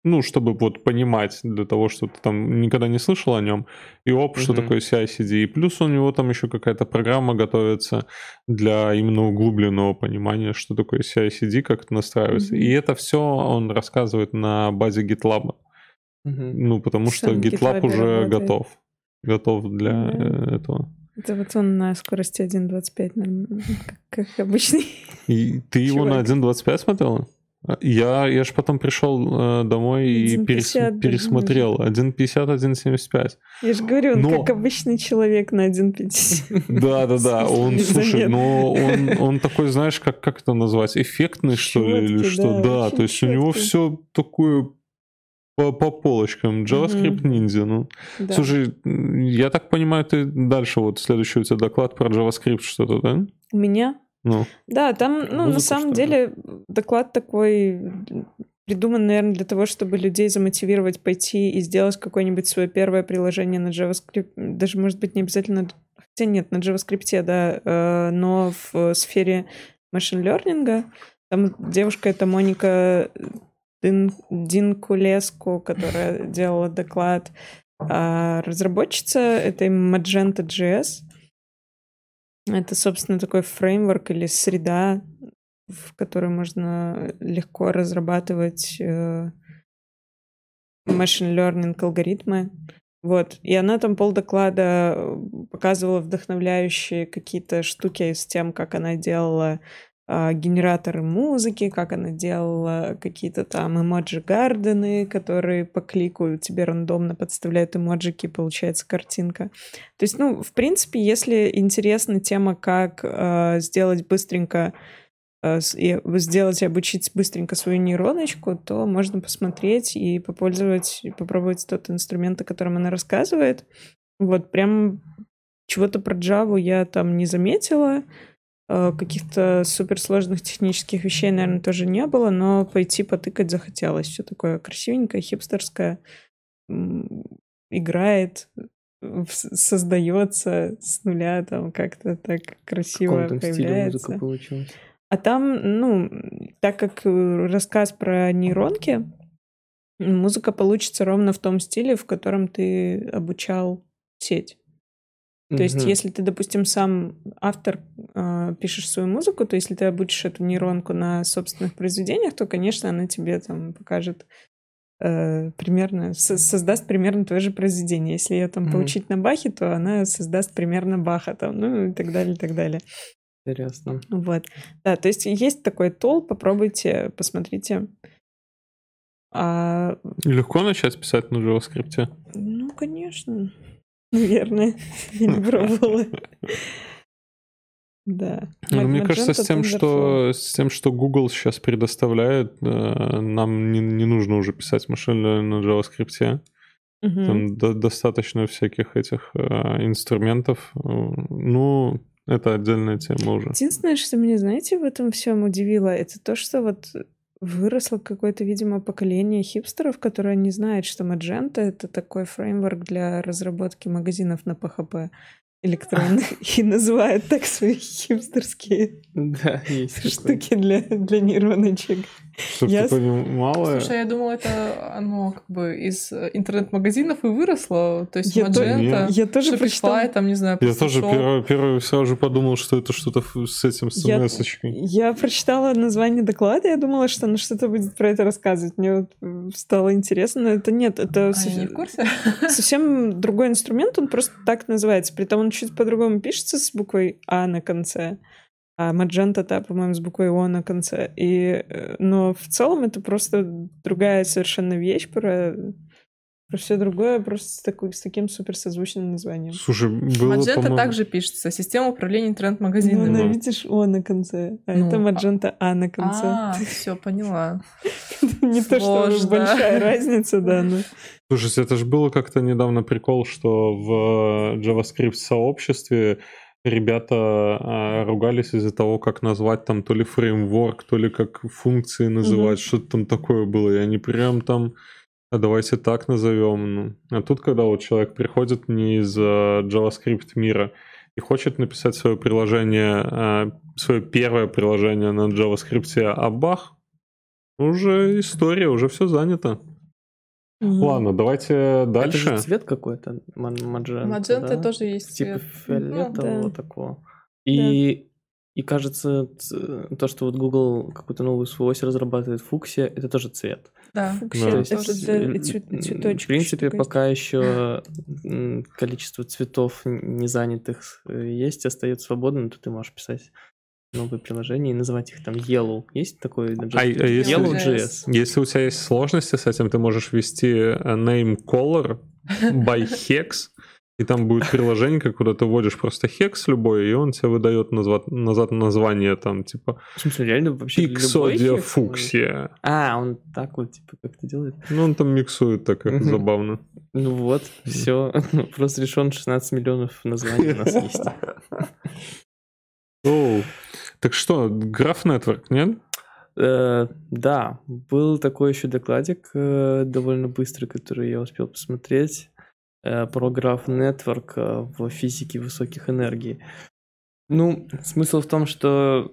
ну, чтобы вот понимать для того, что ты там никогда не слышал о нем, и оп, что Мгм. такое CI-CD. И плюс у него там еще какая-то программа готовится для именно углубленного понимания, что такое CI-CD, как это настраивается. Мгм. И это все он рассказывает на базе GitLab. Ну, потому что Сам GitLab GitLab уже работает. готов. Готов для э, этого. Это вот он на скорости 1.25, норм- <laughs> как, как обычный. И ты его на Чувак. 1.25 смотрела? Я, я же потом пришел э, домой и 1.50 перес- пересмотрел. 1.50, 1.75. Я же говорю, он Но- как обычный человек на 1.50. Да, да, да. Он, слушай, но он, он такой, знаешь, как, как это назвать? Эффектный, что ли, или что? да, то есть у него все такое по, по полочкам. JavaScript Мгм. ниндзя, ну. Да. Слушай, я так понимаю, ты дальше вот следующий у тебя доклад про JavaScript что-то, да? У меня Ну, Да, там, ну, на Музыку, самом что ли? деле, доклад такой придуман, наверное, для того, чтобы людей замотивировать пойти и сделать какое-нибудь свое первое приложение на JavaScript. Даже, может быть, не обязательно... Хотя нет, на JavaScript, да, э, но в сфере машин learning. Там девушка, это Моника Дин, Динкулеску, которая делала доклад. А разработчица — это Magenta.js. Это, собственно, такой фреймворк или среда, в которой можно легко разрабатывать э, machine learning алгоритмы. Вот. И она там полдоклада э, показывала вдохновляющие какие-то штуки с тем, как она делала генераторы музыки, как она делала какие-то там эмоджи-гардены, которые по клику тебе рандомно подставляют эмоджики, и получается картинка. То есть, ну, в принципе, если интересна тема, как э, сделать быстренько э, сделать и обучить быстренько свою нейроночку, то можно посмотреть и попользовать, попробовать тот инструмент, о котором она рассказывает. Вот, прям чего-то про Java я там не заметила. Э, Каких-то суперсложных технических вещей, наверное, тоже не было, но пойти потыкать захотелось. Все такое красивенькое, хипстерское, играет, в- создается с нуля, там как-то так В красиво стиле появляется. музыка? А там, ну, так как э, рассказ про нейронки, музыка получится ровно в том стиле, в котором ты обучал сеть. То есть, Мгм. если ты, допустим, сам автор э, пишешь свою музыку, то если ты обучишь эту нейронку на собственных произведениях, то, конечно, она тебе там покажет э, примерно со- создаст примерно твое же произведение. Если ее там Мгм. поучить на Бахе, то она создаст примерно Баха там, ну и так далее, и так далее. Интересно. Вот. Да, то есть есть такой тол, попробуйте, посмотрите. А, Легко начать писать на JavaScript. ну, конечно, наверное, <laughs> я не пробовала. Да. Ну, мне кажется, с тем, что, с тем, что Google сейчас предоставляет, э, нам не, не нужно уже писать машину на JavaScript. Мгм. Там до- достаточно всяких этих э, инструментов. Ну, это отдельная тема уже. Единственное, что меня, знаете, в этом всем удивило, это то, что вот выросло какое-то, видимо, поколение хипстеров, которое не знает, что Magento — это такой фреймворк для разработки магазинов на PHP электронных <laughs> и называют так свои хипстерские Да, есть штуки для, для нейроночек. Чтобы Я ты понимала, Слушай, я думала, это оно как бы из э, интернет-магазинов и выросло. То есть Я то- Magento, Я тоже Shopify, прочитала... там, не знаю, я тоже первый, первый сразу же подумал, что это что-то с этим, с Я-. Я прочитала название доклада, я думала, что она что-то будет про это рассказывать. Мне вот э, стало интересно, но это нет, это А, со- я не в курсе. совсем другой инструмент, он просто так называется. Притом чуть по-другому пишется с буквой А на конце. А Magenta, да, по-моему, с буквой О на конце. И, э, но в целом это просто другая совершенно вещь про, про все другое, просто с, такой, с таким суперсозвучным названием. Слушай, было, по-моему, также пишется. Система управления Ну, интернет-магазинами. она, да. видишь, О на конце, а Ну, это а- Magenta А на конце. А, все, поняла. <laughs> Не то, что большая разница, да, но... Слушайте, это же было как-то недавно прикол, что в JavaScript сообществе ребята а, ругались из-за того, как назвать там то ли фреймворк, то ли как функции называть, что-то там такое было, и они прям там а давайте так назовем. Ну, а тут, когда вот человек приходит не из а, JavaScript мира и хочет написать свое приложение, а, свое первое приложение на JavaScript, а бах, уже история, уже все занято. Мгм. Ладно, давайте Это дальше. же цвет какой-то, маджента, Magenta да? тоже есть Типа цвет. фиолетового да. такого. И, и кажется, то, что вот Google какую-то новую свою ось разрабатывает, фуксия, это тоже цвет. Да. За- э, В принципе, пока еще количество цветов не занятых э, есть, остается свободным, то ты можешь писать новые приложения и называть их там Yellow. Есть такой А- а JavaScript? если- Yellow.js. Если у тебя есть сложности с этим, ты можешь ввести э, name color <laughs> by hex, и там будет приложение, куда ты вводишь просто хекс любой, и он тебе выдает назад, назад название там типа В смысле, реально вообще любой Иксодия хекс? фуксия. А, он так вот, типа, как это делает? Ну, он там миксует так, как забавно. Ну вот, все. <laughs> Вопрос решен, 16 миллионов названий у нас есть. Оу. Так что, Graph Network, нет? Э, Да, был такой еще докладик э, довольно быстрый, который я успел посмотреть про Graph Network э, в физике высоких энергий. Ну, смысл в том, что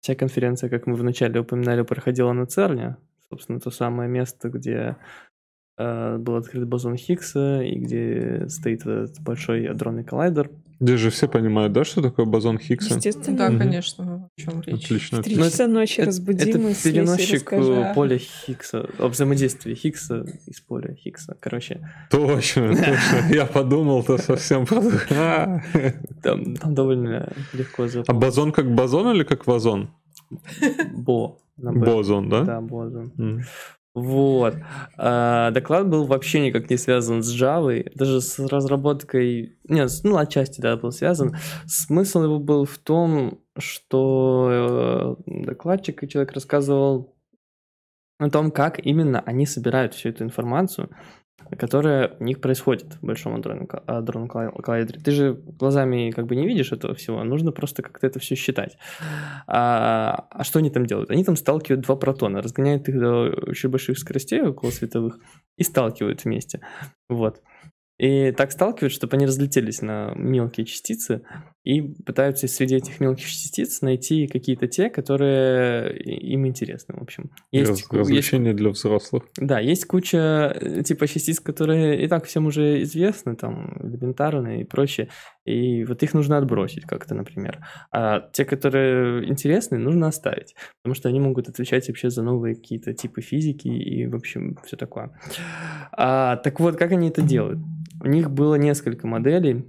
вся конференция, как мы вначале упоминали, проходила на ЦЕРНе. Собственно, то самое место, где э, был открыт бозон Хиггса и где стоит этот большой адронный коллайдер. Здесь же все понимают, да, что такое бозон Хиггса? Естественно. Да, Мгм. конечно. О чем речь? Отлично. В три часа ночи Это- разбудим Это переносчик э, поля Хиггса, о взаимодействии Хиггса из поля Хиггса. Короче, Точно, <laughs> точно. Я подумал-то совсем. <laughs> А. там, довольно легко А запомнить. бозон как бозон или как вазон? Бо. Бозон, да? Да, бозон. Вот. А, доклад был вообще никак не связан с Java, даже с разработкой... Нет, ну, отчасти, да, был связан. Смысл его был в том, что э, докладчик и человек рассказывал о том, как именно они собирают всю эту информацию, которая у них происходит в большом адронном ко- адронном коллай- коллайдере. Ты же глазами как бы не видишь этого всего, нужно просто как-то это все считать. А, а что они там делают? Они там сталкивают два протона, разгоняют их до очень больших скоростей, около световых, и сталкивают вместе. Вот. И так сталкивают, чтобы они разлетелись на мелкие частицы, и пытаются среди этих мелких частиц найти какие-то те, которые им интересны, в общем. Есть, есть, развлечения для взрослых. Да, есть куча э, типа частиц, которые и так всем уже известны, там, элементарные и прочее, и вот их нужно отбросить как-то, например. А те, которые интересны, нужно оставить, потому что они могут отвечать вообще за новые какие-то типы физики и, в общем, все такое. А, так вот, как они это делают? У них было несколько моделей,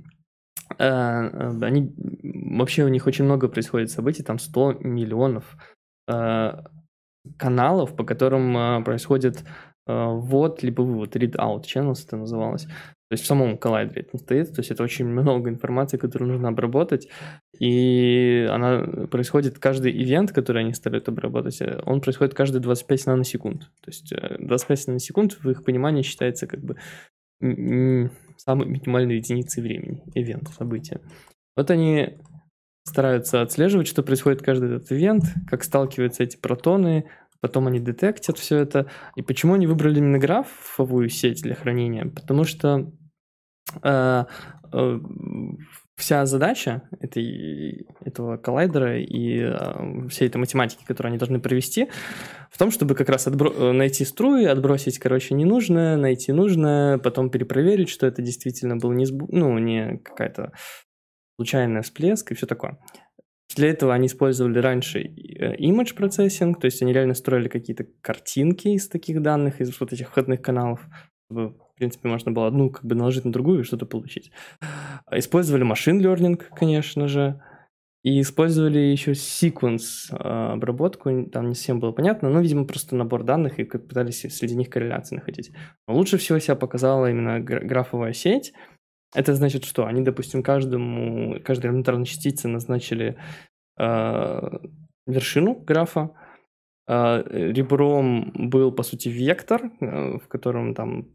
они вообще у них очень много происходит событий, там 100 миллионов э, каналов, по которым э, происходит ввод либо вывод, read-out channels это называлось. То есть в самом коллайдере это стоит, то есть это очень много информации, которую нужно обработать, и она происходит, каждый ивент, который они стараются обработать, он происходит каждые 25 наносекунд. То есть 25 наносекунд в их понимании считается как бы самой минимальной единицей времени, ивент, события. Вот они стараются отслеживать, что происходит каждый этот ивент, как сталкиваются эти протоны, потом они детектят все это. И почему они выбрали именно графовую сеть для хранения? Потому что э, э, вся задача этой, этого коллайдера и э, всей этой математики, которую они должны провести, в том, чтобы как раз отбро- э, найти струи, отбросить, короче, ненужное, найти нужное, потом перепроверить, что это действительно был не, сбу- ну, не какая-то случайная всплеск и все такое. Для этого они использовали раньше э, image processing, то есть они реально строили какие-то картинки из таких данных, из вот этих входных каналов, чтобы в принципе, можно было одну как бы наложить на другую и что-то получить. Использовали машин learning, конечно же, и использовали еще sequence а, обработку, там не всем было понятно, но, видимо, просто набор данных и пытались среди них корреляции находить. Но лучше всего себя показала именно графовая сеть. Это значит что? Они, допустим, каждому, каждой элементарной частице назначили э, вершину графа, ребром был, по сути, вектор, э, в котором там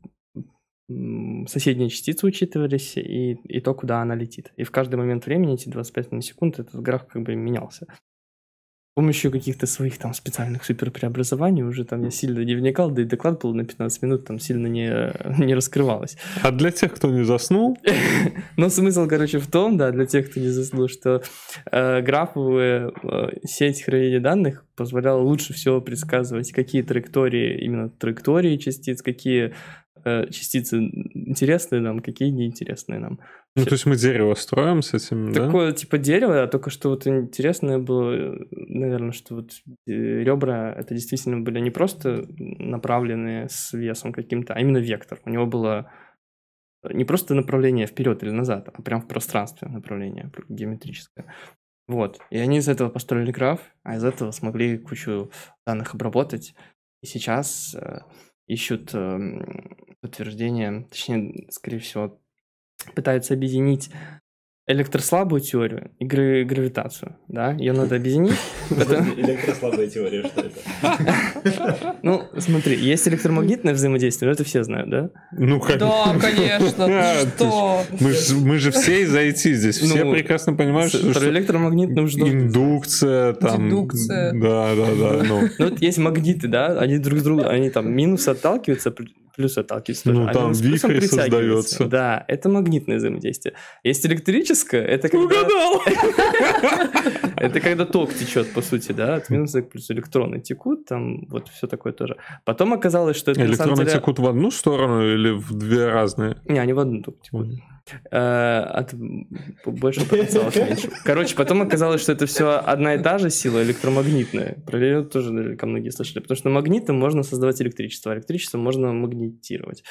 соседние частицы учитывались и, и то, куда она летит. И в каждый момент времени, эти 25 секунд, этот граф как бы менялся. С помощью каких-то своих там специальных суперпреобразований уже там я сильно не вникал, да и доклад был на 15 минут, там сильно не, <laughs> не раскрывалось. А для тех, кто не заснул? <laughs> Но смысл, короче, в том, да, для тех, кто не заснул, что э, графовая э, сеть хранения данных позволяла лучше всего предсказывать, какие траектории, именно траектории частиц, какие частицы интересные нам, какие неинтересные нам. Ну, то есть мы дерево строим с этим, Такое, да? типа, дерево, а только что вот интересное было, наверное, что вот э, ребра, это действительно были не просто направленные с весом каким-то, а именно вектор. У него было не просто направление вперед или назад, а прям в пространстве направление геометрическое. Вот. И они из этого построили граф, а из этого смогли кучу данных обработать. И сейчас э, ищут э, подтверждение, точнее, скорее всего, пытаются объединить электрослабую теорию и гравитацию, да, ее надо объединить. <laughs> Электрослабая теория, что это? <laughs> Ну, смотри, есть электромагнитное взаимодействие, но это все знают, да? Ну, Да, конечно, <laughs> что? Мы же все из IT здесь, все ну, прекрасно понимают, что... Про электромагнитную Индукция, там... Дедукция. Да, да, да. Ну, вот есть магниты, да, они друг с другом, они там минус отталкиваются, плюс отталкивается. Ну, там вихрь создается. Да, это магнитное взаимодействие. Есть электрическое, это когда... Угадал! <laughs> Это когда ток течет, по сути, да, от минуса плюс электроны текут, там вот все такое тоже. Потом оказалось, что это Электроны текут в одну сторону или в две разные? Не, они в одну текут. Э, от больше потенциала меньше. Короче, потом оказалось, что это все одна и та же сила электромагнитная. Про нее тоже наверняка многие слышали. Потому что магнитом можно создавать электричество, а электричество можно магнитировать.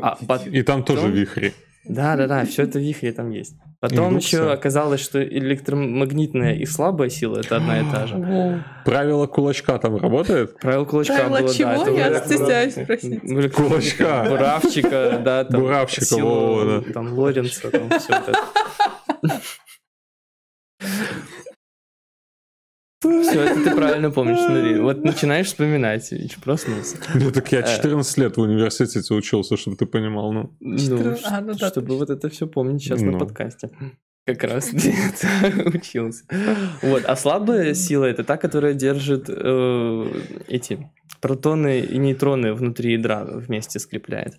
А, и там тоже вихри. Да, да, да, все это вихри там есть. Потом Индукция. еще оказалось, что электромагнитная и слабая сила это одна и та же. Правило кулачка там работает? Правило кулачка Правило было, чего? да. Я стесняюсь спросить. Кулачка. Буравчика, да. Там, Буравчика, силу, да. Там Лоренца, там все это. Все, это ты правильно помнишь, смотри. Вот начинаешь вспоминать, и проснулся. Ну так я 14 лет в университете учился, чтобы ты понимал, ну. Ну, а, ну да, чтобы вот это все помнить сейчас на ну. подкасте. Как раз <laughs> учился. Вот. А слабая сила это та, которая держит э, эти протоны и нейтроны внутри ядра вместе скрепляет.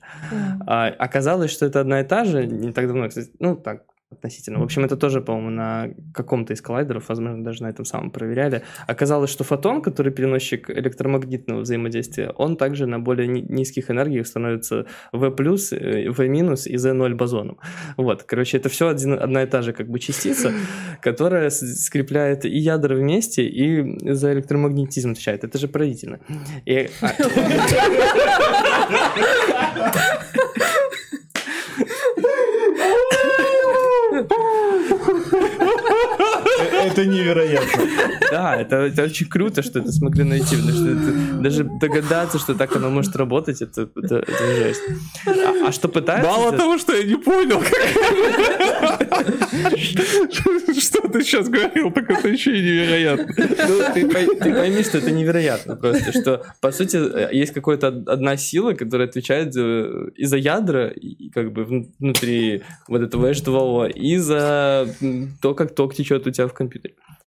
А, оказалось, что это одна и та же, не так давно, кстати, ну так, относительно. В общем, это тоже, по-моему, на каком-то из коллайдеров, возможно, даже на этом самом проверяли. Оказалось, что фотон, который переносчик электромагнитного взаимодействия, он также на более ни- низких энергиях становится V+, э, V- и Z0 бозоном. Вот, короче, это все один, одна и та же как бы частица, <laughs> которая скрепляет и ядра вместе, и за электромагнетизм отвечает. Это же поразительно. И, <laughs> Это невероятно. Да, это, это очень круто, что это смогли найти, потому что это- даже догадаться, что так оно может работать, это, это, это жесть. А, а что пытаются... Мало сделать- того, что я не понял, что ты сейчас говорил, так это еще и невероятно. Ну, ты, пой- ты пойми, что это невероятно просто, что, по сути, э, есть какая-то од- одна сила, которая отвечает за, и за ядра, и как бы вн- внутри вот этого H2O, и за то, как ток течет у тебя в компьютере. gitu.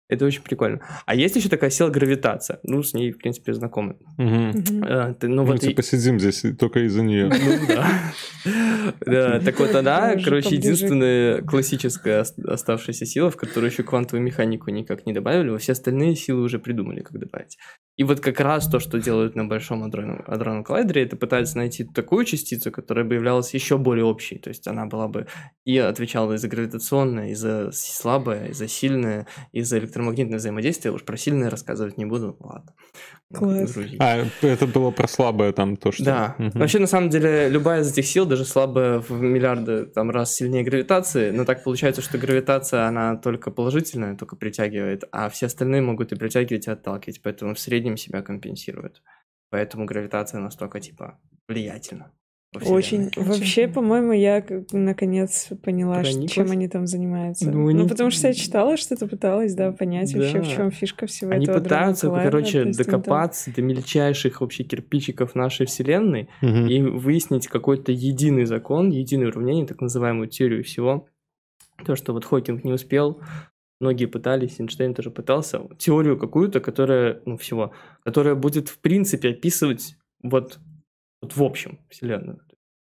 Это очень прикольно. А есть еще такая сила гравитация. Ну, с ней, в принципе, знакомы. Мгм. Э, ты- ну, Мы вот и- типа сидим здесь только из-за нее. Ну да. <laughs> Да, так вот она, короче, единственная классическая ос- оставшаяся сила, в которую еще квантовую механику никак не добавили, во все остальные силы уже придумали, как добавить. И вот как раз то, что делают на Большом адронном, адронном коллайдере, это пытаются найти такую частицу, которая бы являлась еще более общей. То есть она была бы и отвечала и за гравитационное, и за слабое, и за сильное, и за электромагнитное взаимодействие. Уж про сильное рассказывать не буду. Ладно. Класс. Друзья. А, это было про слабое там то, что... Да. Мгм. Вообще, на самом деле, любая из этих сил, даже слабая в миллиарды там, раз сильнее гравитации, но так получается, что гравитация, она только положительная, только притягивает, а все остальные могут и притягивать, и отталкивать, поэтому в среднем себя компенсирует. Поэтому гравитация настолько, типа, влиятельна. Очень. Вообще, по-моему, я наконец поняла, Прониклась? чем они там занимаются. Ну, Ну, они- потому что я читала, что-то пыталась, да, понять вообще, в Да. чем фишка всего Они этого пытаются, драмы-коллайдера, короче, есть они там- докопаться до мельчайших вообще кирпичиков нашей Вселенной, Мгм. и выяснить какой-то единый закон, единое уравнение, так называемую теорию всего. То, что вот Хокинг не успел, многие пытались, Эйнштейн тоже пытался, теорию какую-то, которая, ну, всего, которая будет, в принципе, описывать вот, вот в общем Вселенную.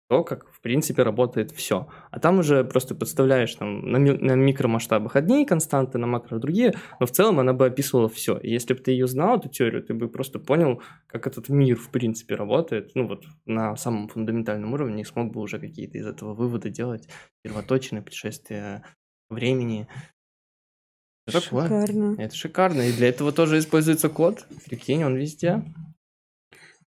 То, как, в принципе, работает все. А там уже просто подставляешь там, на, ми- на микромасштабах одни константы, на макро другие, но в целом она бы описывала все. И если бы ты ее знал, эту теорию, ты бы просто понял, как этот мир, в принципе, работает, ну вот на самом фундаментальном уровне, и смог бы уже какие-то из этого выводы делать, первоточные путешествия времени. Шикарно. Это шикарно, и для этого тоже используется код. Прикинь, он везде.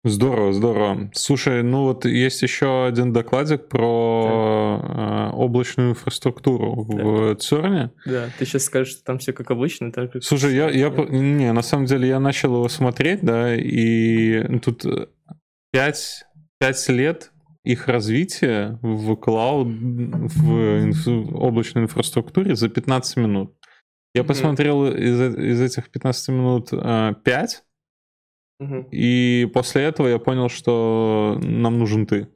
Здорово, здорово. Слушай, ну вот есть еще один докладик про э, облачную инфраструктуру в ЦЕРНе. Да, ты сейчас скажешь, что там все как обычно, так как... Слушай, я, я, не, на самом деле я начал его смотреть, да, и тут 5, 5 лет их развития в клауд, в, инф- в облачной инфраструктуре за 15 минут. Я Мгм. посмотрел из, э- из этих 15 минут 5, И после этого я понял, что нам нужен ты.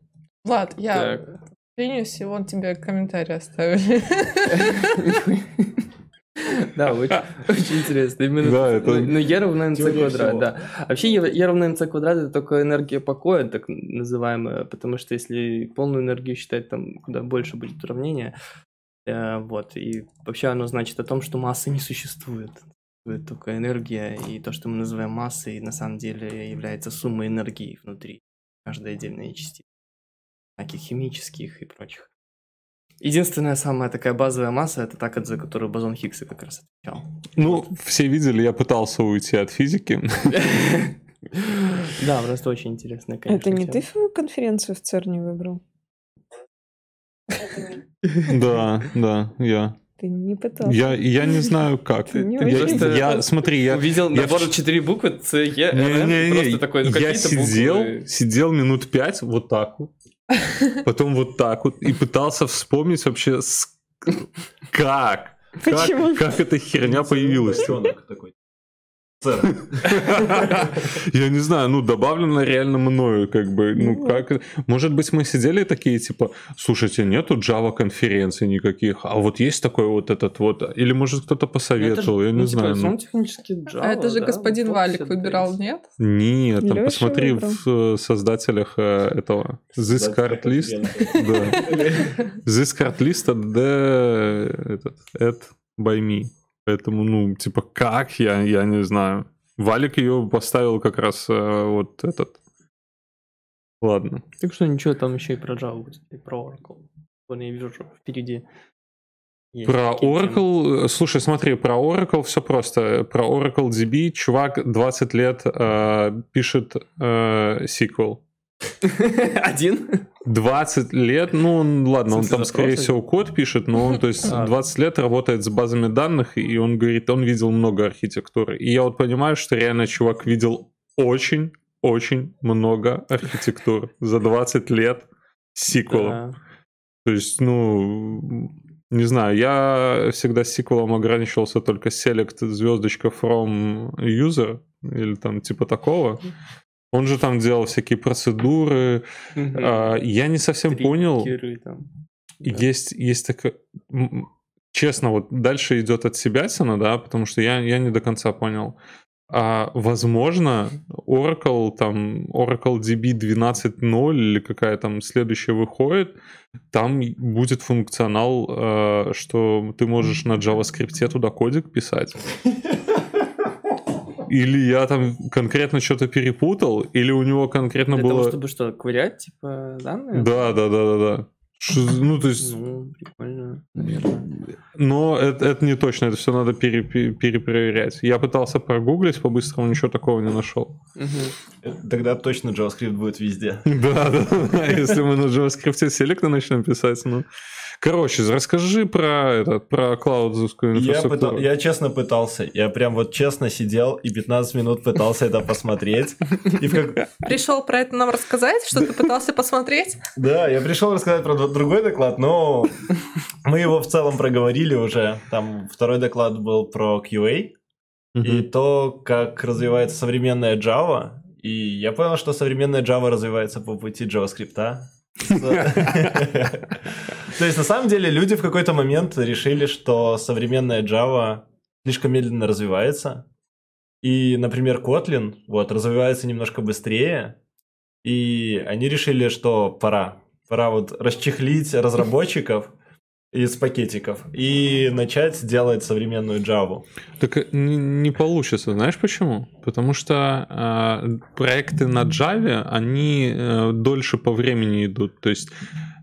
Влад, я Так. принес, и вон тебе комментарий оставили. <laughs> Да, очень, очень интересно. Именно Да, это- ну, ну, Е равно МЦ квадрат, всего. да. Вообще Е Е равно МЦ квадрат это только энергия покоя, так называемая, потому что если полную энергию считать, там куда больше будет уравнение. Э, вот, и вообще оно значит о том, что массы не существует. Существует только энергия, и то, что мы называем массой, на самом деле является суммой энергии внутри каждой отдельной частицы. Всяких химических и прочих. Единственная самая такая базовая масса это та, за которую бозон Хиггса как раз отвечал. Ну, все видели, я пытался уйти от физики. <laughs> Да, просто очень интересная, конечно. Это не ты конференцию в ЦЕРНе выбрал? Да, да, я. Ты не пытался. Я, я не знаю как. Ты не Я, я- смотри, я, Увидел я набор в- четыре буквы С, Е, Не, Р, не, не, просто такой, ну я сидел, буквы. сидел минут пять вот так вот, <laughs> потом вот так вот и пытался вспомнить вообще с- как, Почему? как, как эта херня появилась. Такой. <laughs> Я не знаю, ну, добавлено реально мною, как бы, ну, Ну. как... Может быть, мы сидели такие, типа, слушайте, нету Java конференций никаких, а вот есть такой вот этот вот, или, может, кто-то посоветовал, я не ну, типа, знаю. А это же господин Валик выбирал, нет? Нет, там посмотри в э, создателях э, этого <laughs> This Card List. This Card List the, этот, at by me. Поэтому, ну, типа, как я, я не знаю. Валик ее поставил как раз э, вот этот. Ладно. Так что ничего, там еще и про Java будет, и про Oracle. Вон я вижу, что впереди. есть Про такие темы. Oracle, э, слушай, смотри, про Oracle все просто. Про Oracle DB чувак 20 лет э, пишет э, сиквел. <laughs> Один? 20 лет, ну ладно, он там, скорее всего, код пишет, но он, то есть, А. 20 лет работает с базами данных, и он говорит, он видел много архитектуры. И я вот понимаю, что реально чувак видел очень, очень много архитектур за 20 лет сиквелом. Да. То есть, ну, не знаю, я всегда с сиквелом ограничивался только select звездочка from user или там типа такого. Он же там делал всякие процедуры. А, я не совсем понял. Там. Есть, есть такая... Честно, вот дальше идет от себя цена, да, потому что я, я не до конца понял. А, возможно, Oracle, там, Oracle DB 12.0 или какая там следующая выходит, там будет функционал, э, что ты можешь на JavaScript туда кодик писать. <laughs> Или я там конкретно что-то перепутал, или у него конкретно Для было... того, чтобы что, ковырять, типа, данные? Да, да, да, да, да. Ш- Ну, то есть, Ну, прикольно, наверное. но это, это не точно, это все надо пере- пере- перепроверять. Я пытался прогуглить по-быстрому, ничего такого не нашел. Мгм. тогда точно JavaScript будет везде. <laughs> Да, да, да. Если мы на JavaScript селекта начнем писать, ну. Короче, расскажи про этот, про клаудовскую Я, инфраструктуру. пытал- я честно пытался. Я прям вот честно сидел и 15 минут пытался это посмотреть. Пришел про это нам рассказать, что ты пытался посмотреть? Да, я пришел рассказать про другой доклад, но мы его в целом проговорили уже. Там второй доклад был про QA Мгм. и то, как развивается современная Java. И я понял, что современная Java развивается по пути JavaScript. <laughs> То есть, на самом деле, люди в какой-то момент решили, что современная Java слишком медленно развивается. И, например, Kotlin вот, развивается немножко быстрее. И они решили, что пора. Пора вот расчехлить разработчиков из пакетиков и начать делать современную Java. Так э, не, не получится, знаешь почему? Потому что э, проекты на Java, они э, дольше по времени идут. То есть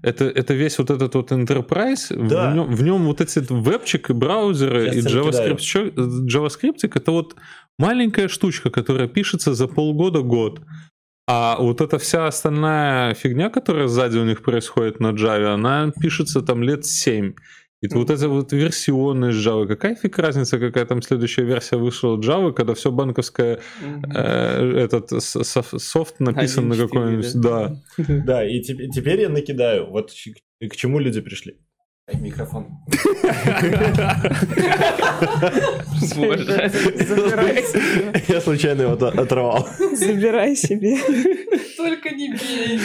это, это весь вот этот вот enterprise, Да. в, нем, в нем вот эти вебчик и браузеры Сейчас и JavaScript, чё- JavaScript это вот маленькая штучка, которая пишется за полгода-год. А вот эта вся остальная фигня, которая сзади у них происходит на Java, она пишется там лет 7. И вот эта вот версионность Java, какая фиг разница, какая там следующая версия вышла Java, когда все банковское, э, этот соф- софт написан на 1.4, какой-нибудь, да. Да, и те- теперь я накидаю. Вот к чему люди пришли. Микрофон. Забирай себе. Я случайно его от- оторвал. Забирай себе. Только не бей.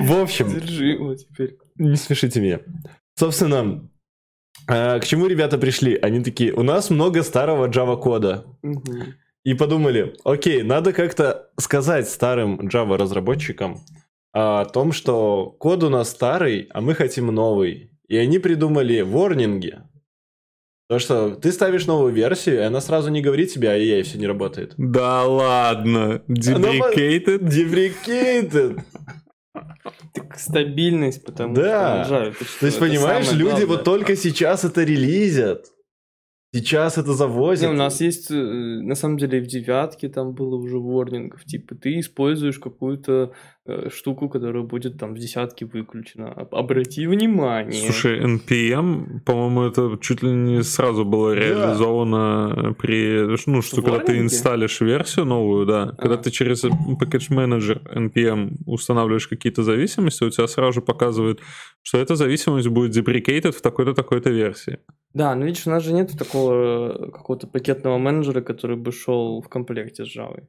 В общем, Держи его теперь. не смешите меня. Собственно, э, к чему ребята пришли? Они такие, у нас много старого Java кода. И подумали, окей, надо как-то сказать старым Java разработчикам о том, что код у нас старый, а мы хотим новый. И они придумали ворнинги. То, что ты ставишь новую версию, и она сразу не говорит тебе, ай-яй, все не работает. Да ладно, deprecated. Deprecated. Так стабильность, потому Да. что ты что, То есть, понимаешь, люди главное. вот только сейчас это релизят. Сейчас это Не, завозят. у нас есть, э, на самом деле, в девятке там было уже ворнингов. Типа, ты используешь какую-то э, штуку, которая будет там в десятке выключена. Об- Обрати внимание. Слушай, NPM, по-моему, это чуть ли не сразу было реализовано при, ну, что В когда ты Warning? инсталлишь версию новую, да, когда Ага. ты через package менеджер NPM устанавливаешь какие-то зависимости, у тебя сразу же показывает, что эта зависимость будет deprecated в такой-то такой-то версии. Да, но видишь, у нас же нет такого какого-то пакетного менеджера, который бы шел в комплекте с Java.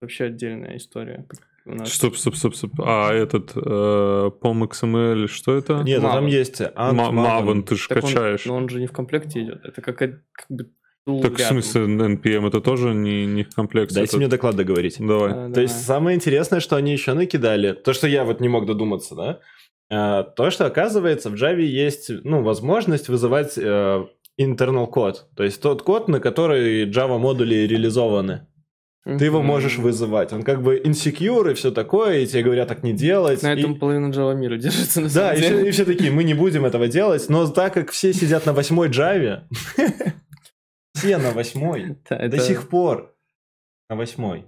Вообще отдельная история. У нас... Стоп, стоп, стоп, стоп. А этот э, POM XML, что это? Нет, ну там Maven. есть Ant, Maven. Maven, ты же Так он- качаешь. но он же не в комплекте идет. Это как, как бы tool Так в смысле NPM это тоже не, не в комплекте? Дайте это- мне доклад договорить. Давай. А, То есть самое интересное, что они еще накидали, то, что я вот не мог додуматься, да, а, то, что оказывается в Java есть, ну, возможность вызывать э, internal код, то есть тот код, на который Java модули реализованы. Ты его можешь вызывать. Он как бы insecure и все такое, и тебе говорят так не делать. На и- этом половина Java мира держится на Да, самом и деле. все, и все такие, мы не будем этого делать, но так как все сидят на восьмой Java, <laughs> все на восьмой, до сих пор на восьмой,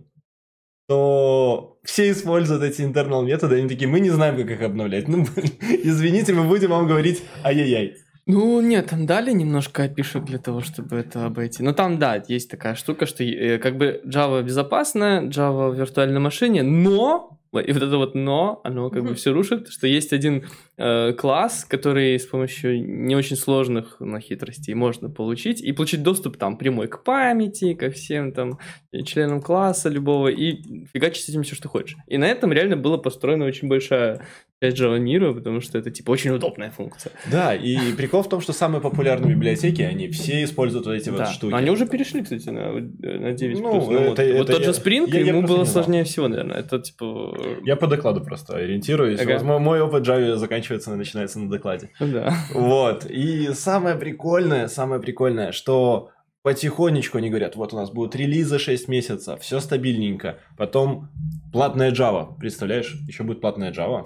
то все используют эти internal методы, они такие, мы не знаем, как их обновлять. Ну, <laughs> извините, мы будем вам говорить ай-яй-яй. Ну, нет, там дали немножко опишек для того, чтобы это обойти. Но там, да, есть такая штука, что э, как бы Java безопасная, Java в виртуальной машине, но, и вот это вот но, оно как бы Мгм. все рушит, что есть один э, класс, который с помощью не очень сложных на хитростей можно получить, и получить доступ там прямой к памяти, ко всем там членам класса любого, и фигачить с этим все, что хочешь. И на этом реально была построена очень большая Java мира, потому что это, типа, очень удобная функция. Да, и прикол в том, что самые популярные библиотеки, они все используют вот эти вот Да. штуки. Но Они уже перешли, кстати, на, на 9 Ну, плюс. Ну, вот. это- вот это тот же я- Spring, я- я ему просто было сложнее всего, наверное. Это типа. Я по докладу просто ориентируюсь. Ага. Вот мой, мой опыт Java заканчивается и начинается на докладе. Да. Вот. И самое прикольное, самое прикольное, что потихонечку они говорят, вот у нас будут релизы 6 месяцев, все стабильненько. Потом платная Java. Представляешь, еще будет платная Java.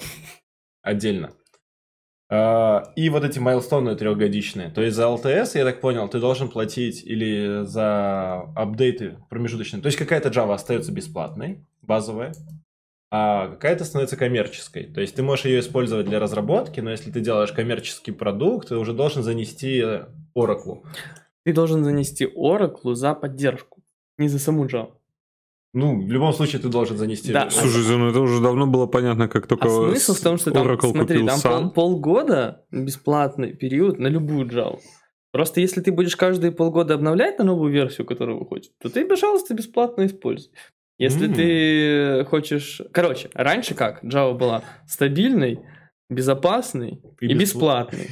Отдельно. А, И вот эти майлстоуны трехгодичные. То есть за LTS, я так понял, ты должен платить или за апдейты промежуточные. То есть какая-то Java остается бесплатной, базовая, а какая-то становится коммерческой. То есть ты можешь ее использовать для разработки, но если ты делаешь коммерческий продукт, ты уже должен занести Oracle. Ты должен занести Oracle за поддержку, не за саму Java. Ну, в любом случае ты должен занести... Да. Слушай, ну это уже давно было понятно, как только А смысл в том, что там, Oracle смотри, купил там сам. пол- полгода бесплатный период на любую Java. Просто если ты будешь каждые полгода обновлять на новую версию, которая выходит, то ты, пожалуйста, бесплатно используй. Если М. ты хочешь... Короче, раньше как? Java была стабильной, безопасной и, И беспла- бесплатной.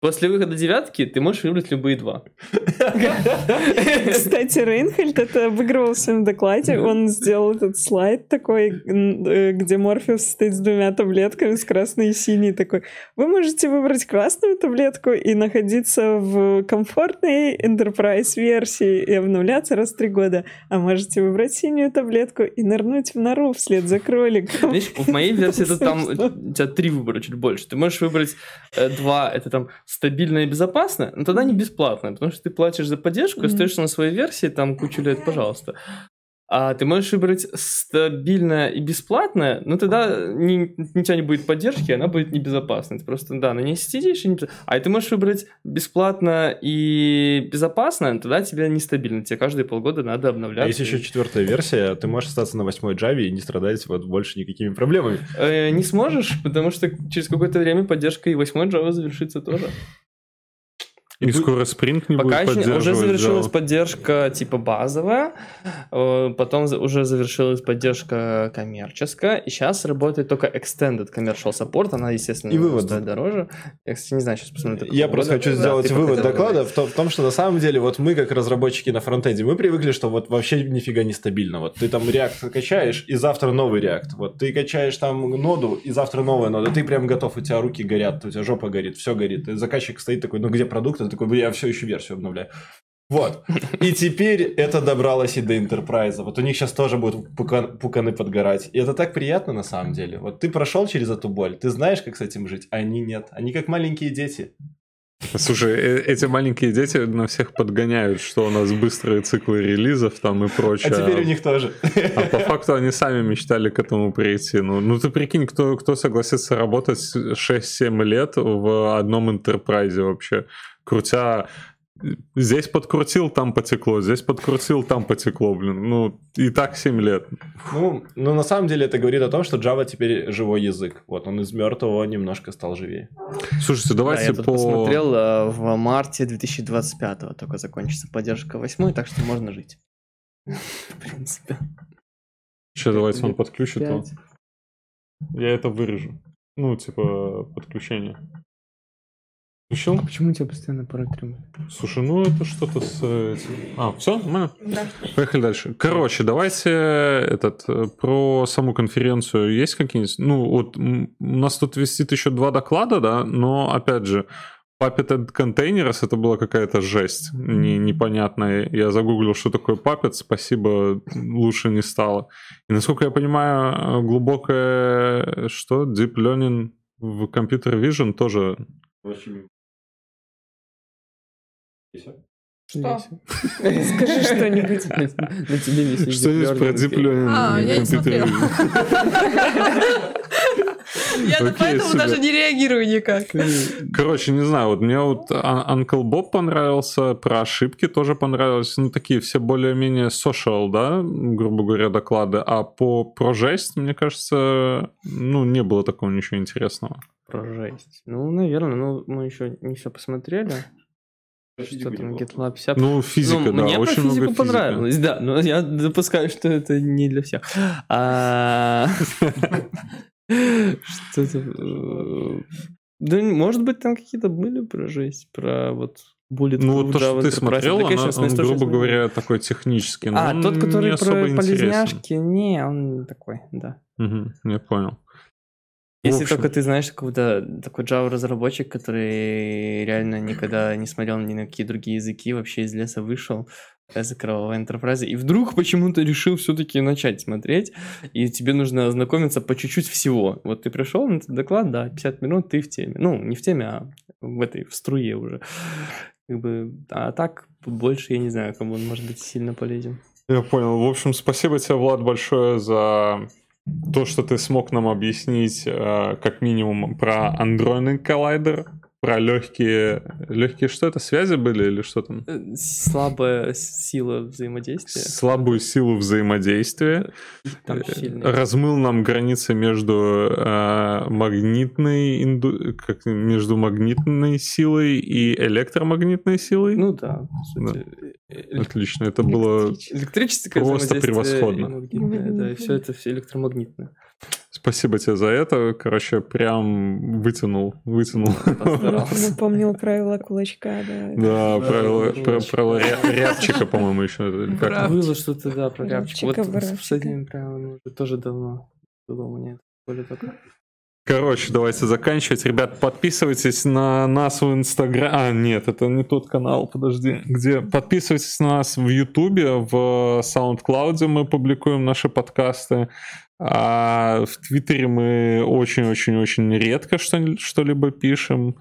После выхода девятки ты можешь выбрать любые два. Кстати, Рейнхельд это обыгрывал в своем докладе. Он сделал этот слайд такой, э, где Морфеус стоит с двумя таблетками, с красной и синей такой. Вы можете выбрать красную таблетку и находиться в комфортной Enterprise версии и обновляться раз в три года. А можете выбрать синюю таблетку и нырнуть в нору вслед за кроликом. Видишь, в моей версии это там у тебя три выбора, чуть больше. Ты можешь выбрать э, два, это там стабильно и безопасно, но тогда не бесплатно, потому что ты платишь за поддержку, Мгм. остаешься на своей версии, там кучу лет, пожалуйста. А ты можешь выбрать стабильное и бесплатное, но тогда ни, у тебя не будет поддержки, она будет небезопасной. Ты просто, да, на ней сидишь, и не... а ты можешь выбрать бесплатно и безопасно, тогда тебе нестабильно. Тебе каждые полгода надо А обновляться. есть еще четвертая версия, ты можешь остаться на восьмой Java и не страдать вот больше никакими проблемами. Э, не сможешь, потому что через какое-то время поддержка и 8 Java завершится тоже. И скоро Spring не Пока будет еще уже завершилась Java. поддержка типа базовая, э, потом уже завершилась поддержка коммерческая, и сейчас работает только Extended Commercial Support, она, естественно, И вывод. стоит дороже. Я, кстати, не знаю, сейчас посмотрю. Я просто хочу сделать ты вывод хотел доклада в том, в том, что на самом деле вот мы как разработчики на фронтенде, мы привыкли, что вот вообще нифига не стабильно. Вот ты там React качаешь, и завтра новый React. Вот ты качаешь там ноду, и завтра новая нода. Ты прям готов, у тебя руки горят, у тебя жопа горит, все горит. И заказчик стоит такой, ну где продукт? А такой, я все еще версию обновляю. Вот. И теперь это добралось и до Enterprise. Вот у них сейчас тоже будут пукан- пуканы подгорать. И это так приятно на самом деле. Вот ты прошел через эту боль, ты знаешь, как с этим жить, а они нет. Они как маленькие дети. Слушай, э- эти маленькие дети на всех подгоняют, что у нас быстрые циклы релизов там и А прочее. теперь у них тоже. А по факту они сами мечтали к этому прийти. Ну, ну ты прикинь, кто, кто согласится работать 6-7 лет в одном интерпрайзе вообще, крутя здесь подкрутил, там потекло, здесь подкрутил, там потекло, блин. Ну, и так 7 лет. Ну, ну, на самом деле это говорит о том, что Java теперь живой язык. Вот он из мертвого немножко стал живее. Слушайте, Да, давайте я тут по... посмотрел, э, в марте 2025 только закончится поддержка 8, так что можно жить. <laughs> В принципе. Че, давайте он подключит. Я это вырежу. Ну, типа, подключение. Включил? А почему у тебя постоянно протрем? Слушай, ну это что-то с этим. А, все, нормально? Да. Поехали дальше. Короче, давайте этот э, про саму конференцию есть какие-нибудь. Ну, вот у нас тут висит еще два доклада, да, но опять же, Puppet Containers это была какая-то жесть не, непонятная. Я загуглил, что такое Puppet, спасибо, лучше не стало. И насколько я понимаю, э, глубокое, что, Deep Learning в Computer Vision тоже... Что? <laughs> Скажи что-нибудь. На, тебе висит Что-нибудь про Deep Learning А, я не смотрела. Я поэтому супер. даже не реагирую никак. Короче, не знаю, вот мне вот Uncle Bob понравился, про ошибки тоже понравилось. Ну, такие все более-менее social, да, грубо говоря, доклады. А по про жесть, мне кажется, ну, не было такого ничего интересного. Про жесть. Ну, наверное, ну, мы еще не все посмотрели. Что там, GitLab 50. Ну, физика, Ну, да, мне очень про много физику понравилось, да, но я допускаю, что это не для всех. А, Что-то... э, Да, может быть, там какие-то были про жесть, про вот Bullet Ну, вот то, что ты смотрел, она- он, грубо говоря, такой технический. но А, он тот, не который особо про интересен. полезняшки, не, он такой, да. Мгм, я понял. Если общем. только ты знаешь какого-то такой Java-разработчик, который реально никогда не смотрел ни на какие другие языки, вообще из леса вышел, с кровавого Enterprise, и вдруг почему-то решил все-таки начать смотреть, и тебе нужно ознакомиться по чуть-чуть всего. Вот ты пришел на этот доклад, да, 50 минут, ты в теме. Ну, не в теме, а в этой, в струе уже. Как бы, а так больше я не знаю, кому он может быть сильно полезен. Я понял. В общем, спасибо тебе, Влад, большое за то, что ты смог нам объяснить э, как минимум про андроидный коллайдер, про легкие... Легкие что это, связи были или что там? Э, Слабая сила взаимодействия. Слабую силу взаимодействия. Там Э. Размыл нам границы между э, магнитной инду- как, между магнитной силой и электромагнитной силой. Ну да, по сути. э, Отлично, это было Электрическое Просто превосходно. и магнитное, да, и все это все электромагнитное. Спасибо тебе за это. Короче, прям вытянул, вытянул. Напомнил правила кулачка, да. Да, правило ря- рябчика, по-моему, еще. Было что-то, да, про рябчик. Вот Рябчика, с- правилами уже тоже давно было у меня. это более такое. Короче, давайте заканчивать. Ребят, подписывайтесь на нас в Инстаграм. А, нет, это не тот канал, подожди. Где? Подписывайтесь на нас в Ютубе, в SoundCloud мы публикуем наши подкасты. А в Твиттере мы очень-очень-очень редко что- что-либо пишем.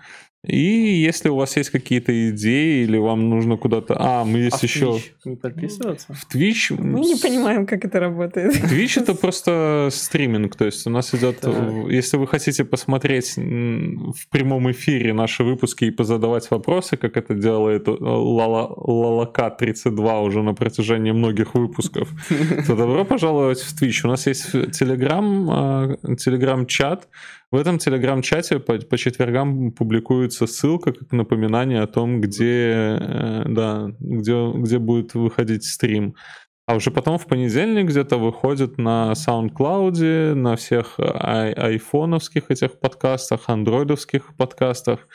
И если у вас есть какие-то идеи или вам нужно куда-то... А, мы есть А в еще... Twitch не подписываться? В Twitch... Мы не понимаем, как это работает. Twitch это <laughs> просто стриминг, то есть у нас идет, Так. э, если вы хотите посмотреть в прямом эфире наши выпуски и позадавать вопросы, как это делает э, Лала- Лалака 32 уже на протяжении многих выпусков, <laughs> то добро пожаловать в Twitch. У нас есть Telegram, э, Telegram-чат. В этом Telegram-чате по, по четвергам публикуется ссылка как напоминание о том, где, э, да, где, где будет выходить стрим. А уже потом в понедельник где-то выходит на SoundCloud, на всех ай- айфоновских этих подкастах, андроидовских подкастах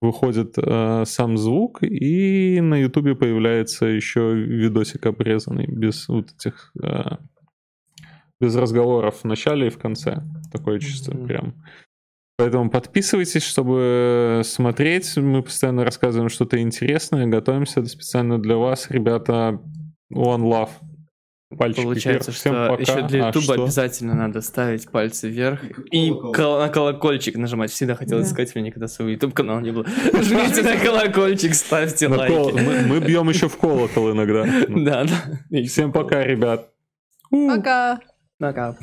выходит э, сам звук, и на Ютубе появляется еще видосик обрезанный, без вот этих... э, без разговоров в начале и в конце. Такое чувство Мгм. прям. Поэтому подписывайтесь, чтобы смотреть. Мы постоянно рассказываем что-то интересное, готовимся специально для вас. Ребята, One Love. Пальчики Получается, вверх. Всем что пока. еще для А, Ютуба обязательно надо ставить пальцы вверх и Колокол. кол- на колокольчик нажимать. Всегда хотел Да. сказать, у меня никогда своего YouTube канала не было. <laughs> Жмите на колокольчик, ставьте На кол- лайки. Мы, мы бьем еще в колокол иногда. <laughs> Да, да. Всем пока, ребят. Пока. Пока.